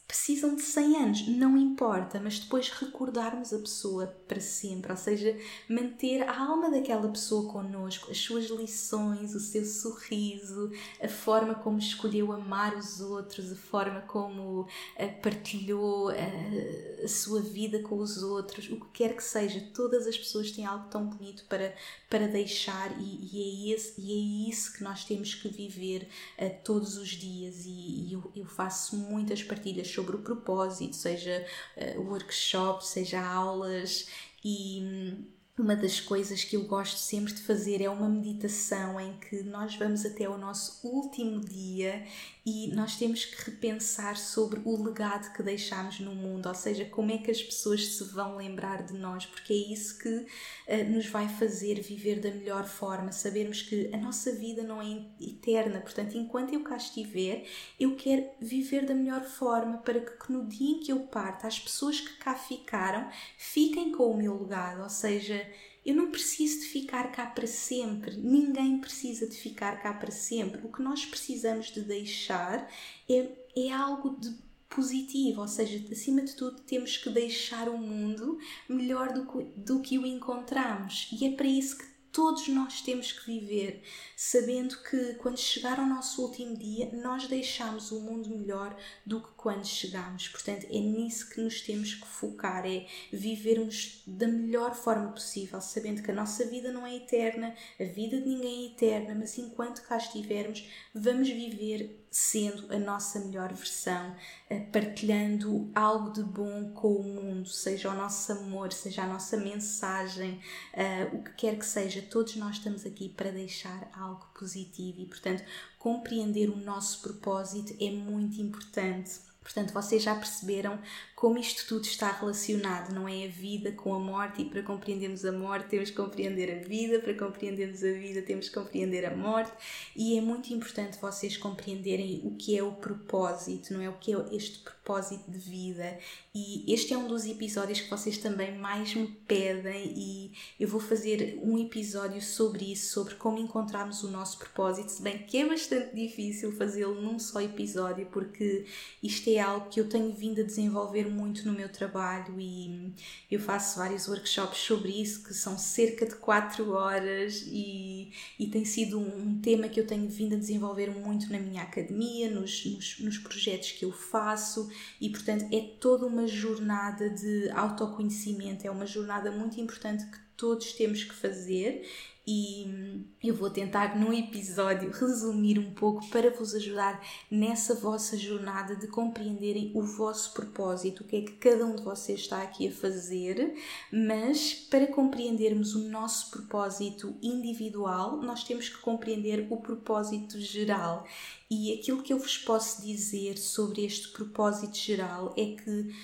precisam de 100 anos, não importa, mas depois recordarmos a pessoa para sempre, ou seja, manter a alma daquela pessoa connosco, as suas lições, o seu sorriso, a forma como escolheu amar os outros, a forma como eh, partilhou eh, a sua vida com os outros, o que quer que seja, todas as pessoas têm algo tão bonito para, para deixar e, e é, esse, e é isso que nós temos que viver uh, todos os dias e, e eu, eu faço muitas partilhas sobre o propósito, seja uh, workshop, seja aulas e hum, uma das coisas que eu gosto sempre de fazer é uma meditação em que nós vamos até o nosso último dia e nós temos que repensar sobre o legado que deixamos no mundo, ou seja, como é que as pessoas se vão lembrar de nós, porque é isso que uh, nos vai fazer viver da melhor forma, sabermos que a nossa vida não é eterna, portanto, enquanto eu cá estiver, eu quero viver da melhor forma para que, no dia em que eu parta, as pessoas que cá ficaram fiquem com o meu legado, ou seja, eu não preciso de ficar cá para sempre, ninguém precisa de ficar cá para sempre. O que nós precisamos de deixar é, é algo de positivo, ou seja, acima de tudo temos que deixar o mundo melhor do que, do que o encontramos. E é para isso que todos nós temos que viver, sabendo que quando chegar ao nosso último dia, nós deixamos o mundo melhor do que quando chegamos. Portanto, é nisso que nos temos que focar, é vivermos da melhor forma possível, sabendo que a nossa vida não é eterna, a vida de ninguém é eterna, mas enquanto cá estivermos, vamos viver sendo a nossa melhor versão, eh, partilhando algo de bom com o mundo, seja o nosso amor, seja a nossa mensagem, eh, o que quer que seja, todos nós estamos aqui para deixar algo positivo e, portanto, compreender o nosso propósito é muito importante. Portanto, vocês já perceberam como isto tudo está relacionado, não é a vida com a morte, e para compreendermos a morte temos que compreender a vida, para compreendermos a vida temos que compreender a morte, e é muito importante vocês compreenderem o que é o propósito, não é? O que é este propósito de vida. E este é um dos episódios que vocês também mais me pedem, e eu vou fazer um episódio sobre isso, sobre como encontrarmos o nosso propósito, se bem que é bastante difícil fazê-lo num só episódio, porque isto é algo que eu tenho vindo a desenvolver muito no meu trabalho e eu faço vários workshops sobre isso que são cerca de 4 horas e, e tem sido um tema que eu tenho vindo a desenvolver muito na minha academia, nos, nos, nos projetos que eu faço e portanto é toda uma jornada de autoconhecimento, é uma jornada muito importante que todos temos que fazer e eu vou tentar num episódio resumir um pouco para vos ajudar nessa vossa jornada de compreenderem o vosso propósito, o que é que cada um de vocês está aqui a fazer, mas para compreendermos o nosso propósito individual, nós temos que compreender o propósito geral. E aquilo que eu vos posso dizer sobre este propósito geral é que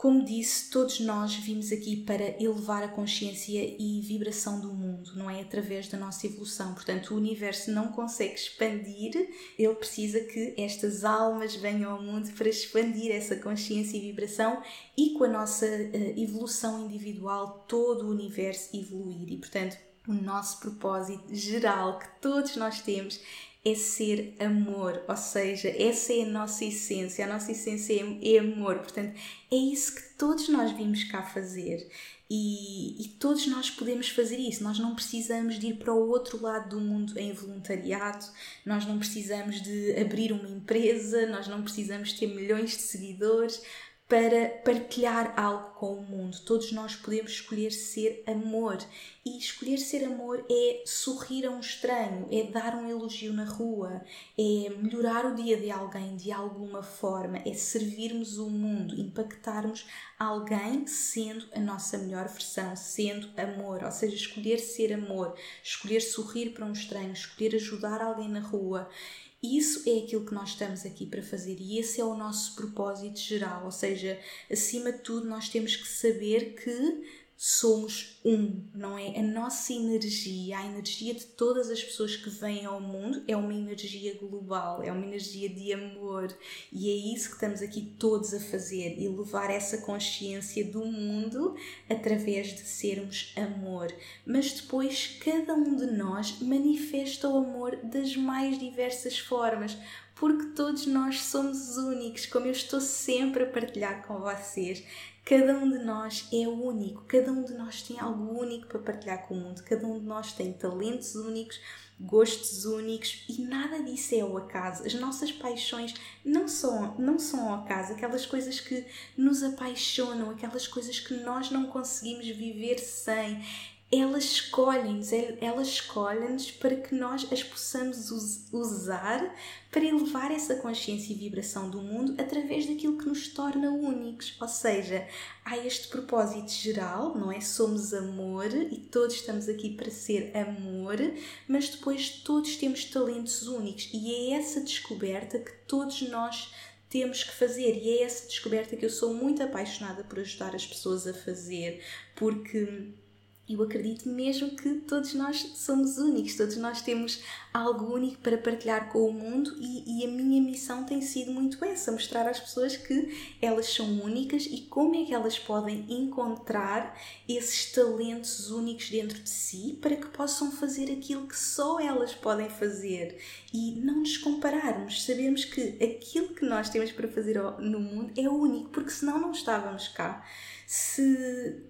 como disse, todos nós vimos aqui para elevar a consciência e vibração do mundo, não é através da nossa evolução. Portanto, o universo não consegue expandir, ele precisa que estas almas venham ao mundo para expandir essa consciência e vibração e com a nossa uh, evolução individual, todo o universo evoluir. E, portanto, o nosso propósito geral que todos nós temos é ser amor, ou seja, essa é a nossa essência, a nossa essência é, é amor, portanto, é isso que todos nós vimos cá fazer. E, e, todos nós podemos fazer isso. Nós não precisamos de ir para o outro lado do mundo em voluntariado, nós não precisamos de abrir uma empresa, nós não precisamos ter milhões de seguidores para partilhar algo com o mundo. Todos nós podemos escolher ser amor. E escolher ser amor é sorrir a um estranho, é dar um elogio na rua, é melhorar o dia de alguém de alguma forma, é servirmos o mundo, impactarmos alguém sendo a nossa melhor versão, sendo amor. Ou seja, escolher ser amor, escolher sorrir para um estranho, escolher ajudar alguém na rua. Isso é aquilo que nós estamos aqui para fazer e esse é o nosso propósito geral. Ou seja, acima de tudo, nós temos que saber que somos um, não é? A nossa energia, a energia de todas as pessoas que vêm ao mundo é uma energia global, é uma energia de amor e é isso que estamos aqui todos a fazer e levar essa consciência do mundo através de sermos amor. Mas depois cada um de nós manifesta o amor das mais diversas formas porque todos nós somos únicos, como eu estou sempre a partilhar com vocês. Cada um de nós é único, cada um de nós tem algo único para partilhar com o mundo, cada um de nós tem talentos únicos, gostos únicos e nada disso é ao acaso. As nossas paixões não são, não são ao acaso, aquelas coisas que nos apaixonam, aquelas coisas que nós não conseguimos viver sem elas escolhem-nos, elas escolhem-nos para que nós as possamos usar para elevar essa consciência e vibração do mundo através daquilo que nos torna únicos. Ou seja, há este propósito geral, não é? Somos amor e todos estamos aqui para ser amor, mas depois todos temos talentos únicos e é essa descoberta que todos nós temos que fazer e é essa descoberta que eu sou muito apaixonada por ajudar as pessoas a fazer, porque eu acredito mesmo que todos nós somos únicos, todos nós temos algo único para partilhar com o mundo e, e, a minha missão tem sido muito essa: mostrar às pessoas que elas são únicas e como é que elas podem encontrar esses talentos únicos dentro de si para que possam fazer aquilo que só elas podem fazer e não nos compararmos, sabermos que aquilo que nós temos para fazer no mundo é único, porque senão não estávamos cá. Se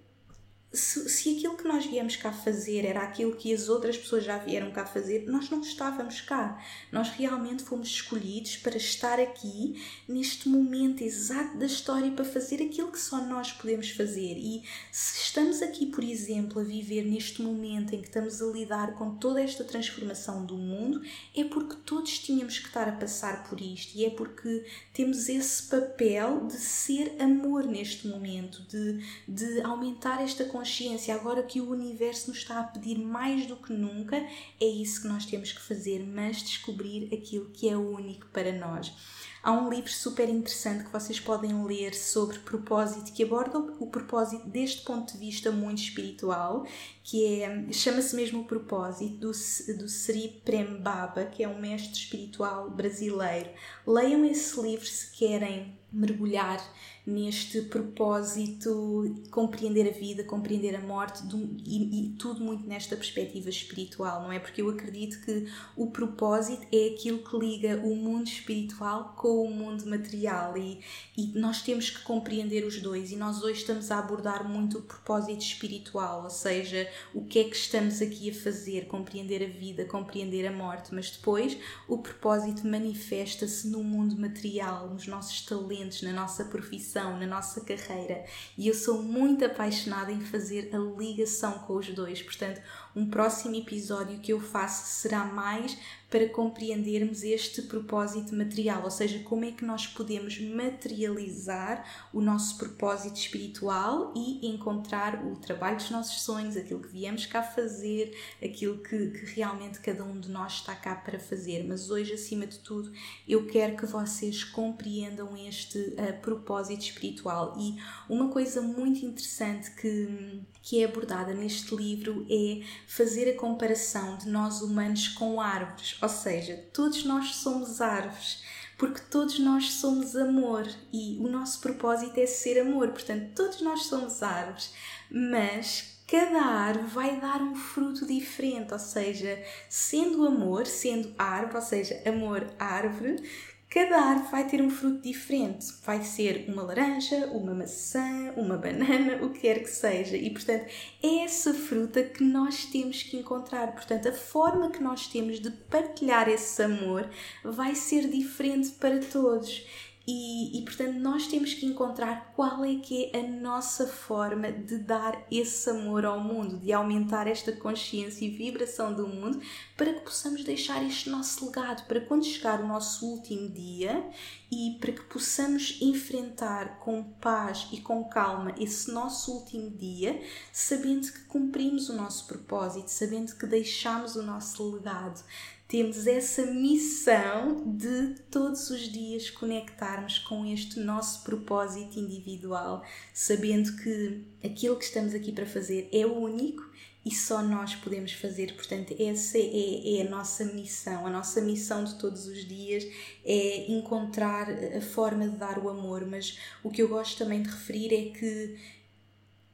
se, se aquilo que nós viemos cá fazer era aquilo que as outras pessoas já vieram cá fazer, nós não estávamos cá. Nós realmente fomos escolhidos para estar aqui neste momento exato da história para fazer aquilo que só nós podemos fazer. E se estamos aqui, por exemplo, a viver neste momento em que estamos a lidar com toda esta transformação do mundo, é porque todos tínhamos que estar a passar por isto e é porque temos esse papel de ser amor neste momento, de, de aumentar esta consciência consciência, agora que o universo nos está a pedir mais do que nunca, é isso que nós temos que fazer, mas descobrir aquilo que é único para nós. Há um livro super interessante que vocês podem ler sobre propósito, que aborda o propósito deste ponto de vista muito espiritual, que é, chama-se mesmo o propósito do, do Sri Prem Baba, que é um mestre espiritual brasileiro. Leiam esse livro se querem mergulhar neste propósito, compreender a vida, compreender a morte e, e, tudo muito nesta perspectiva espiritual, não é? Porque eu acredito que o propósito é aquilo que liga o mundo espiritual com o mundo material e, e nós temos que compreender os dois e nós hoje estamos a abordar muito o propósito espiritual, ou seja, o que é que estamos aqui a fazer, compreender a vida, compreender a morte, mas depois o propósito manifesta-se no mundo material, nos nossos talentos, na nossa profissão na nossa carreira e eu sou muito apaixonada em fazer a ligação com os dois. Portanto, um próximo episódio que eu faço será mais para compreendermos este propósito material, ou seja, como é que nós podemos materializar o nosso propósito espiritual e encontrar o trabalho dos nossos sonhos, aquilo que viemos cá fazer, aquilo que, que realmente cada um de nós está cá para fazer. Mas hoje, acima de tudo, eu quero que vocês compreendam este uh, propósito espiritual. E uma coisa muito interessante que, que é abordada neste livro é fazer a comparação de nós humanos com árvores, ou seja, todos nós somos árvores, porque todos nós somos amor e o nosso propósito é ser amor, portanto, todos nós somos árvores, mas cada árvore vai dar um fruto diferente, ou seja, sendo amor, sendo árvore, ou seja, amor árvore, cada árvore vai ter um fruto diferente. Vai ser uma laranja, uma maçã, uma banana, o que quer que seja. E, portanto, é essa fruta que nós temos que encontrar. Portanto, a forma que nós temos de partilhar esse amor vai ser diferente para todos. E, e, portanto nós temos que encontrar qual é que é a nossa forma de dar esse amor ao mundo, de aumentar esta consciência e vibração do mundo para que possamos deixar este nosso legado, para quando chegar o nosso último dia e para que possamos enfrentar com paz e com calma esse nosso último dia, sabendo que cumprimos o nosso propósito, sabendo que deixamos o nosso legado, temos essa missão de todos os dias conectarmos com este nosso propósito individual, sabendo que aquilo que estamos aqui para fazer é único e só nós podemos fazer. Portanto, essa é, é, a nossa missão. A nossa missão de todos os dias é encontrar a forma de dar o amor. Mas o que eu gosto também de referir é que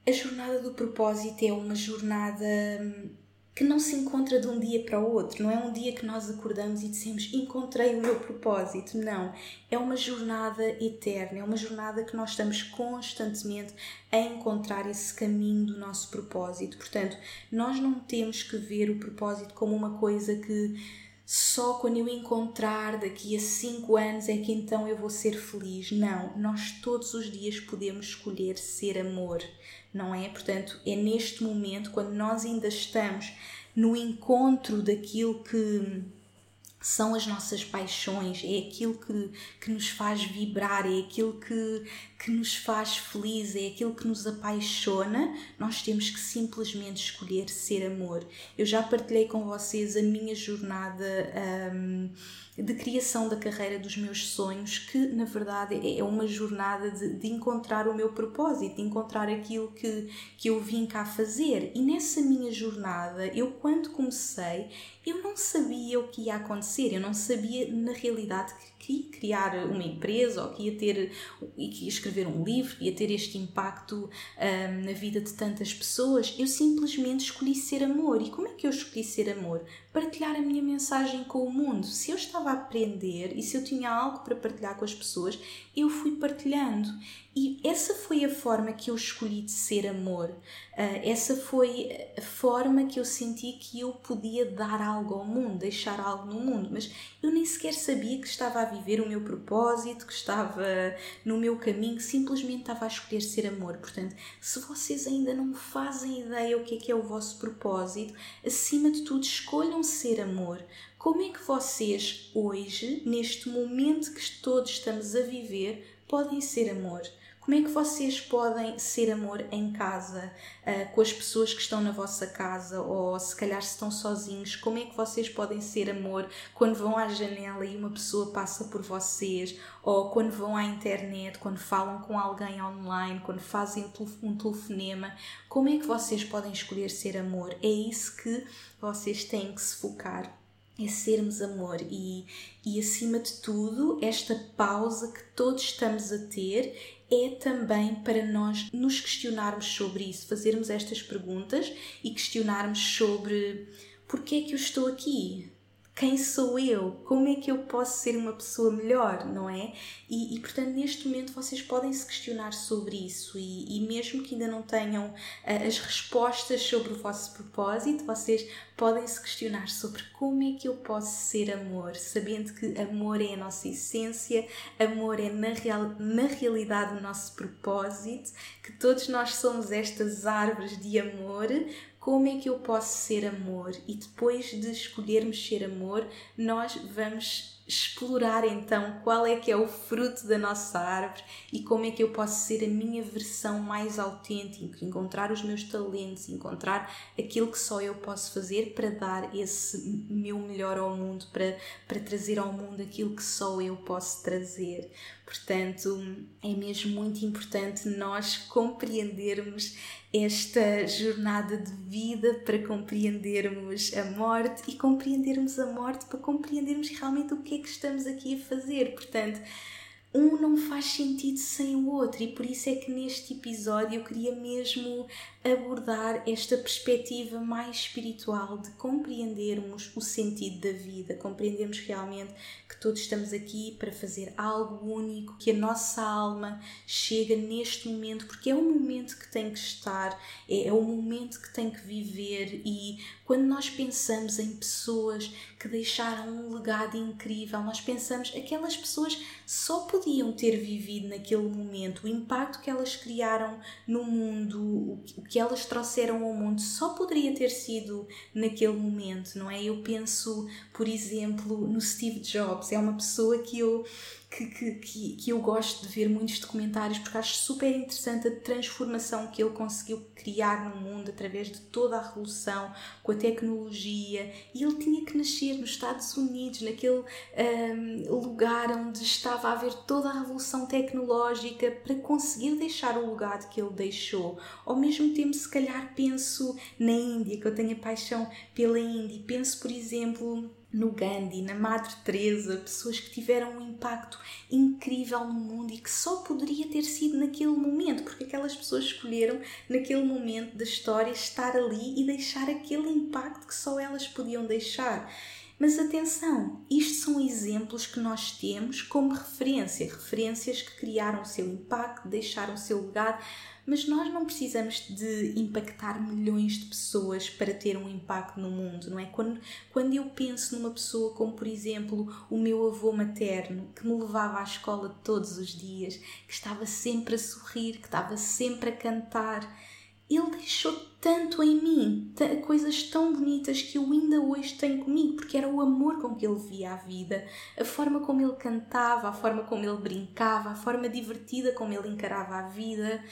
a jornada do propósito é uma jornada hum, que não se encontra de um dia para o outro. Não é um dia que nós acordamos e dizemos encontrei o meu propósito. Não. É uma jornada eterna, é uma jornada que nós estamos constantemente a encontrar esse caminho do nosso propósito. Portanto, nós não temos que ver o propósito como uma coisa que só quando eu encontrar daqui a 5 anos é que então eu vou ser feliz. Não, nós todos os dias podemos escolher ser amor, não é? Portanto, é neste momento, quando nós ainda estamos no encontro daquilo que são as nossas paixões, é aquilo que, que nos faz vibrar, é aquilo que, que nos faz feliz, é aquilo que nos apaixona, nós temos que simplesmente escolher ser amor. Eu já partilhei com vocês a minha jornada. Um, de criação da carreira dos meus sonhos, que na verdade é, é uma jornada de, de, encontrar o meu propósito, de encontrar aquilo que, que eu vim cá fazer. E nessa minha jornada, eu quando comecei, eu não sabia o que ia acontecer, eu não sabia na realidade que, ia criar uma empresa ou que ia ter, que ia escrever um livro, que ia ter este impacto um, na vida de tantas pessoas. Eu simplesmente escolhi ser amor. E como é que eu escolhi ser amor? Partilhar a minha mensagem com o mundo. Se eu estava a aprender e se eu tinha algo para partilhar com as pessoas, eu fui partilhando. E essa foi a forma que eu escolhi de ser amor. Uh, essa foi a forma que eu senti que eu podia dar algo ao mundo, deixar algo no mundo. Mas eu nem sequer sabia que estava a viver o meu propósito, que estava no meu caminho, simplesmente estava a escolher ser amor. Portanto, se vocês ainda não fazem ideia o que é que é o vosso propósito, acima de tudo, escolham ser amor. Como é que vocês, hoje, neste momento que todos estamos a viver, podem ser amor? Como é que vocês podem ser amor em casa, uh, com as pessoas que estão na vossa casa, ou se calhar se estão sozinhos? Como é que vocês podem ser amor quando vão à janela e uma pessoa passa por vocês, ou quando vão à internet, quando falam com alguém online, quando fazem um telefonema? Como é que vocês podem escolher ser amor? É isso que vocês têm que se focar é sermos amor e, e acima de tudo esta pausa que todos estamos a ter é também para nós nos questionarmos sobre isso, fazermos estas perguntas e questionarmos sobre porque é que eu estou aqui? Quem sou eu? Como é que eu posso ser uma pessoa melhor, não é? E, e portanto, neste momento vocês podem se questionar sobre isso e, e mesmo que ainda não tenham uh, as respostas sobre o vosso propósito, vocês podem se questionar sobre como é que eu posso ser amor, sabendo que amor é a nossa essência, amor é na, real, na realidade o nosso propósito, que todos nós somos estas árvores de amor como é que eu posso ser amor? E depois de escolhermos ser amor, nós vamos explorar então qual é que é o fruto da nossa árvore e como é que eu posso ser a minha versão mais autêntica, encontrar os meus talentos, encontrar aquilo que só eu posso fazer para dar esse meu melhor ao mundo, para, para trazer ao mundo aquilo que só eu posso trazer. Portanto, é mesmo muito importante nós compreendermos esta jornada de vida para compreendermos a morte e compreendermos a morte para compreendermos realmente o que é que estamos aqui a fazer. Portanto, um não faz sentido sem o outro e por isso é que neste episódio eu queria mesmo abordar esta perspectiva mais espiritual de compreendermos o sentido da vida, compreendermos realmente que todos estamos aqui para fazer algo único, que a nossa alma chega neste momento, porque é o momento que tem que estar, é, é o momento que tem que viver. E quando nós pensamos em pessoas que deixaram um legado incrível, nós pensamos aquelas pessoas só podiam ter vivido naquele momento, o impacto que elas criaram no mundo, o que elas trouxeram ao mundo, só poderia ter sido naquele momento, não é? Eu penso, por exemplo, no Steve Jobs, é uma pessoa que eu que, que, que, eu gosto de ver muitos documentários porque acho super interessante a transformação que ele conseguiu criar no mundo através de toda a revolução com a tecnologia. E ele tinha que nascer nos Estados Unidos naquele um, lugar onde estava a haver toda a revolução tecnológica para conseguir deixar o legado que ele deixou. Ao mesmo tempo se calhar penso na Índia que eu tenho a paixão pela Índia. Penso por exemplo no Gandhi, na Madre Teresa, pessoas que tiveram um impacto incrível no mundo e que só poderia ter sido naquele momento, porque aquelas pessoas escolheram naquele momento da história estar ali e deixar aquele impacto que só elas podiam deixar. Mas atenção, isto são exemplos que nós temos como referência, referências que criaram o seu impacto, deixaram o seu legado, mas nós não precisamos de impactar milhões de pessoas para ter um impacto no mundo, não é? Quando, quando eu penso numa pessoa como, por exemplo, o meu avô materno, que me levava à escola todos os dias, que estava sempre a sorrir, que estava sempre a cantar, ele deixou tanto em mim, coisas tão bonitas que eu ainda hoje tenho comigo, porque era o amor com que ele via a vida, a forma como ele cantava, a forma como ele brincava, a forma divertida como ele encarava a vida.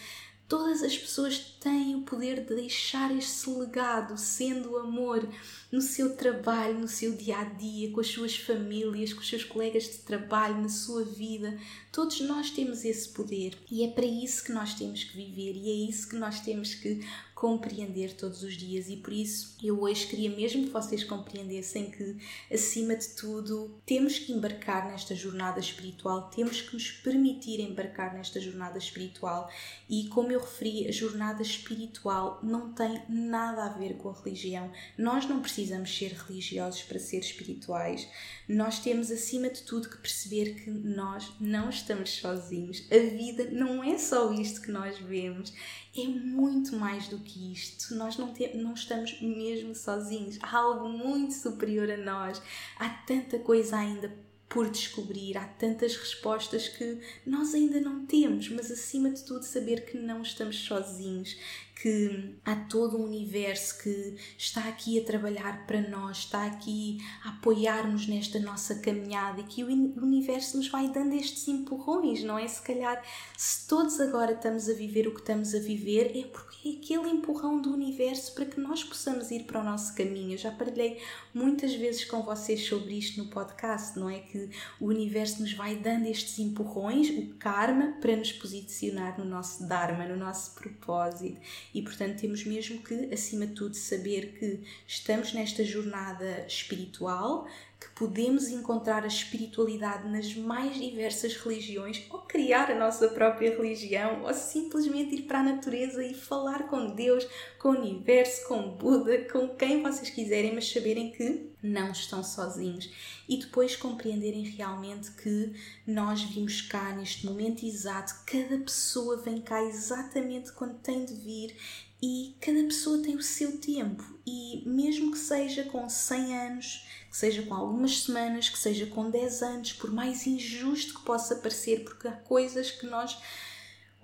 Todas as pessoas têm o poder de deixar este legado, sendo o amor no seu trabalho, no seu dia a dia, com as suas famílias, com os seus colegas de trabalho, na sua vida. Todos nós temos esse poder e é para isso que nós temos que viver e é isso que nós temos que compreender todos os dias e por isso eu hoje queria mesmo que vocês compreendessem que acima de tudo temos que embarcar nesta jornada espiritual, temos que nos permitir embarcar nesta jornada espiritual e como eu referi, a jornada espiritual não tem nada a ver com a religião. Nós não precisamos ser religiosos para ser espirituais. Nós temos acima de tudo que perceber que nós não estamos sozinhos. A vida não é só isto que nós vemos, é muito mais do que isto. Nós não, te, não estamos mesmo sozinhos. Há algo muito superior a nós. Há tanta coisa ainda por descobrir, há tantas respostas que nós ainda não temos, mas acima de tudo saber que não estamos sozinhos, que há todo um universo que está aqui a trabalhar para nós, está aqui a apoiar-nos nesta nossa caminhada e que o universo nos vai dando estes empurrões, não é? Se calhar, se todos agora estamos a viver o que estamos a viver, é porque é aquele empurrão do universo para que nós possamos ir para o nosso caminho. Eu já partilhei muitas vezes com vocês sobre isto no podcast, não é? Que o universo nos vai dando estes empurrões, o karma, para nos posicionar no nosso Dharma, no nosso propósito e, portanto, temos mesmo que, acima de tudo, saber que estamos nesta jornada espiritual, que podemos encontrar a espiritualidade nas mais diversas religiões, ou criar a nossa própria religião, ou simplesmente ir para a natureza e falar com Deus, com o universo, com Buda, com quem vocês quiserem, mas saberem que não estão sozinhos. E depois compreenderem realmente que nós vimos cá neste momento exato, cada pessoa vem cá exatamente quando tem de vir e cada pessoa tem o seu tempo. E mesmo que seja com 100 anos, que seja com algumas semanas, que seja com 10 anos, por mais injusto que possa parecer, porque há coisas que nós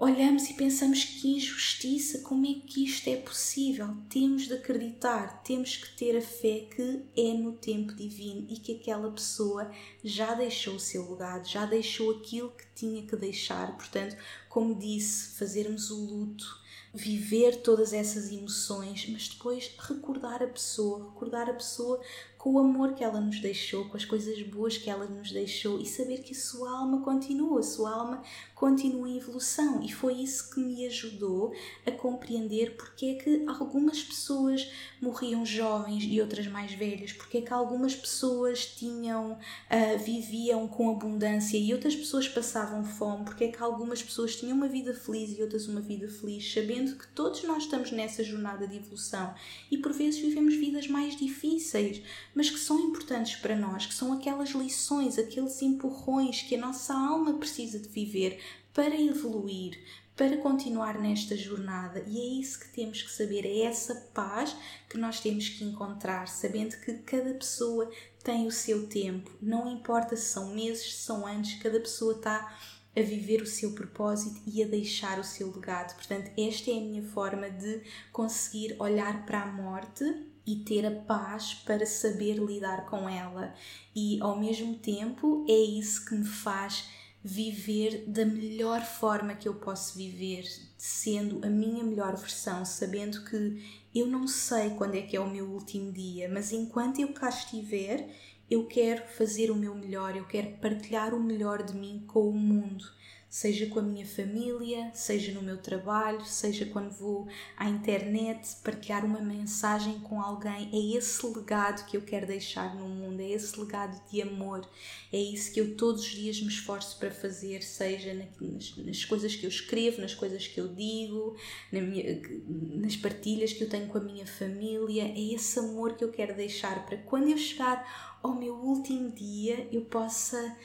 olhamos e pensamos que injustiça, como é que isto é possível? Temos de acreditar, temos que ter a fé que é no tempo divino e que aquela pessoa já deixou o seu legado, já deixou aquilo que tinha que deixar. Portanto, como disse, fazermos o luto viver todas essas emoções, mas depois recordar a pessoa, recordar a pessoa com o amor que ela nos deixou, com as coisas boas que ela nos deixou e saber que a sua alma continua, a sua alma continua em evolução. E foi isso que me ajudou a compreender porque é que algumas pessoas morriam jovens e outras mais velhas, porque é que algumas pessoas tinham, uh, viviam com abundância e outras pessoas passavam fome, porque é que algumas pessoas tinham uma vida feliz e outras uma vida feliz, sabendo que todos nós estamos nessa jornada de evolução e por vezes vivemos vidas mais difíceis, mas que são importantes para nós, que são aquelas lições, aqueles empurrões que a nossa alma precisa de viver para evoluir, para continuar nesta jornada. E é isso que temos que saber, é essa paz que nós temos que encontrar, sabendo que cada pessoa tem o seu tempo, não importa se são meses, se são anos, cada pessoa está a viver o seu propósito e a deixar o seu legado. Portanto, esta é a minha forma de conseguir olhar para a morte e ter a paz para saber lidar com ela. E ao mesmo tempo, é isso que me faz viver da melhor forma que eu posso viver, sendo a minha melhor versão, sabendo que eu não sei quando é que é o meu último dia, mas enquanto eu cá estiver, eu quero fazer o meu melhor, eu quero partilhar o melhor de mim com o mundo seja com a minha família, seja no meu trabalho, seja quando vou à internet partilhar uma mensagem com alguém. É esse legado que eu quero deixar no mundo, é esse legado de amor. É isso que eu todos os dias me esforço para fazer, seja nas, nas coisas que eu escrevo, nas coisas que eu digo, na minha, nas partilhas que eu tenho com a minha família. É esse amor que eu quero deixar para quando eu chegar ao meu último dia eu possa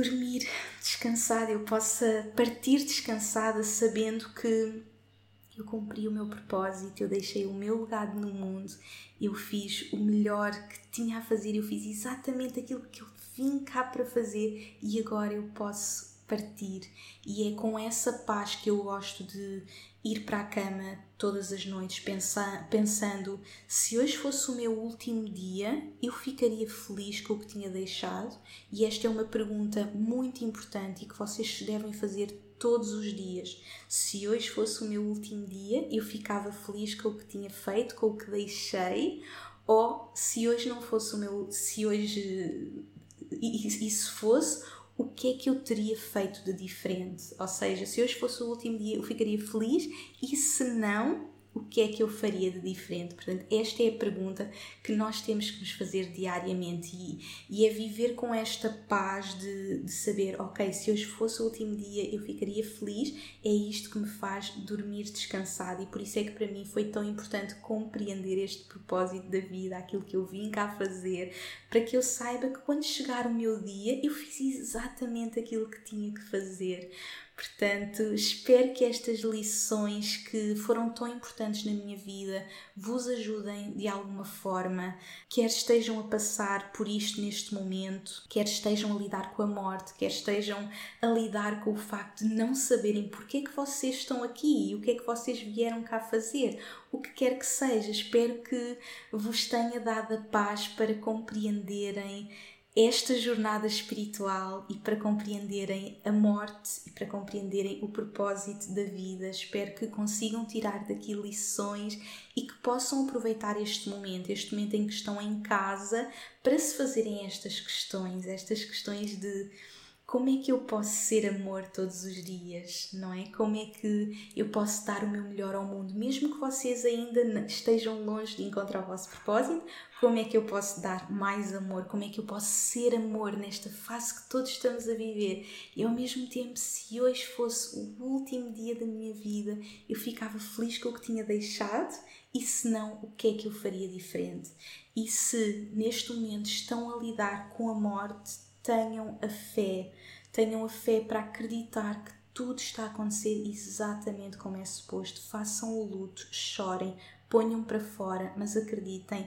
dormir descansada, eu possa partir descansada sabendo que eu cumpri o meu propósito, eu deixei o meu legado no mundo, eu fiz o melhor que tinha a fazer, eu fiz exatamente aquilo que eu vim cá para fazer e agora eu posso partir. E é com essa paz que eu gosto de ir para a cama todas as noites pensar, pensando se hoje fosse o meu último dia, eu ficaria feliz com o que tinha deixado? E esta é uma pergunta muito importante e que vocês devem fazer todos os dias. Se hoje fosse o meu último dia, eu ficava feliz com o que tinha feito, com o que deixei, ou se hoje não fosse o meu, se hoje isso fosse o que é que eu teria feito de diferente? Ou seja, se hoje fosse o último dia, eu ficaria feliz e se não, o que é que eu faria de diferente? Portanto, esta é a pergunta que nós temos que nos fazer diariamente e, e é viver com esta paz de, de, saber, ok, se hoje fosse o último dia eu ficaria feliz, é isto que me faz dormir descansado e por isso é que para mim foi tão importante compreender este propósito da vida, aquilo que eu vim cá fazer, para que eu saiba que quando chegar o meu dia eu fiz exatamente aquilo que tinha que fazer. Portanto, espero que estas lições que foram tão importantes na minha vida vos ajudem de alguma forma, quer estejam a passar por isto neste momento, quer estejam a lidar com a morte, quer estejam a lidar com o facto de não saberem porque é que vocês estão aqui e o que é que vocês vieram cá fazer, o que quer que seja. Espero que vos tenha dado a paz para compreenderem esta jornada espiritual e para compreenderem a morte e para compreenderem o propósito da vida. Espero que consigam tirar daqui lições e que possam aproveitar este momento, este momento em que estão em casa, para se fazerem estas questões, estas questões de como é que eu posso ser amor todos os dias, não é? Como é que eu posso dar o meu melhor ao mundo, mesmo que vocês ainda estejam longe de encontrar o vosso propósito, como é que eu posso dar mais amor? Como é que eu posso ser amor nesta fase que todos estamos a viver? E ao mesmo tempo, se hoje fosse o último dia da minha vida, eu ficava feliz com o que tinha deixado e se não, o que é que eu faria diferente? E se neste momento estão a lidar com a morte, tenham a fé, tenham a fé para acreditar que tudo está a acontecer exatamente como é suposto. Façam o luto, chorem, ponham para fora, mas acreditem,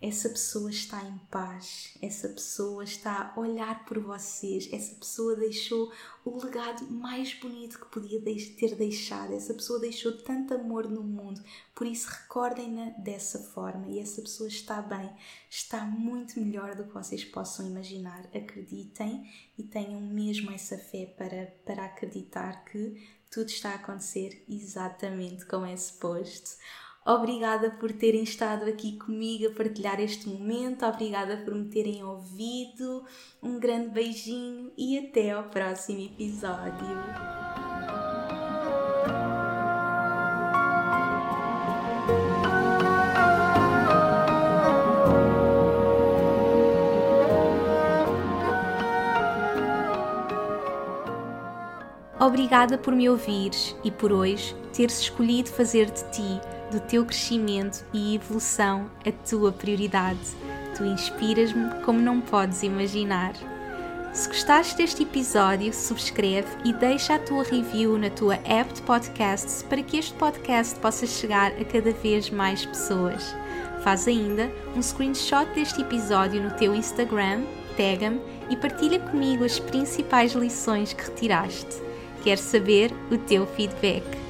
essa pessoa está em paz, essa pessoa está a olhar por vocês, essa pessoa deixou o legado mais bonito que podia ter deixado, essa pessoa deixou tanto amor no mundo, por isso recordem-na dessa forma. E essa pessoa está bem, está muito melhor do que vocês possam imaginar. Acreditem e tenham mesmo essa fé para, para acreditar que tudo está a acontecer exatamente como é suposto. Obrigada por terem estado aqui comigo a partilhar este momento. Obrigada por me terem ouvido. Um grande beijinho e até ao próximo episódio. Obrigada por me ouvires e por hoje teres escolhido fazer de ti, do teu crescimento e evolução, a tua prioridade. Tu inspiras-me como não podes imaginar. Se gostaste deste episódio, subscreve e deixa a tua review na tua app de podcasts para que este podcast possa chegar a cada vez mais pessoas. Faz ainda um screenshot deste episódio no teu Instagram, tag-me e partilha comigo as principais lições que retiraste. Quero saber o teu feedback.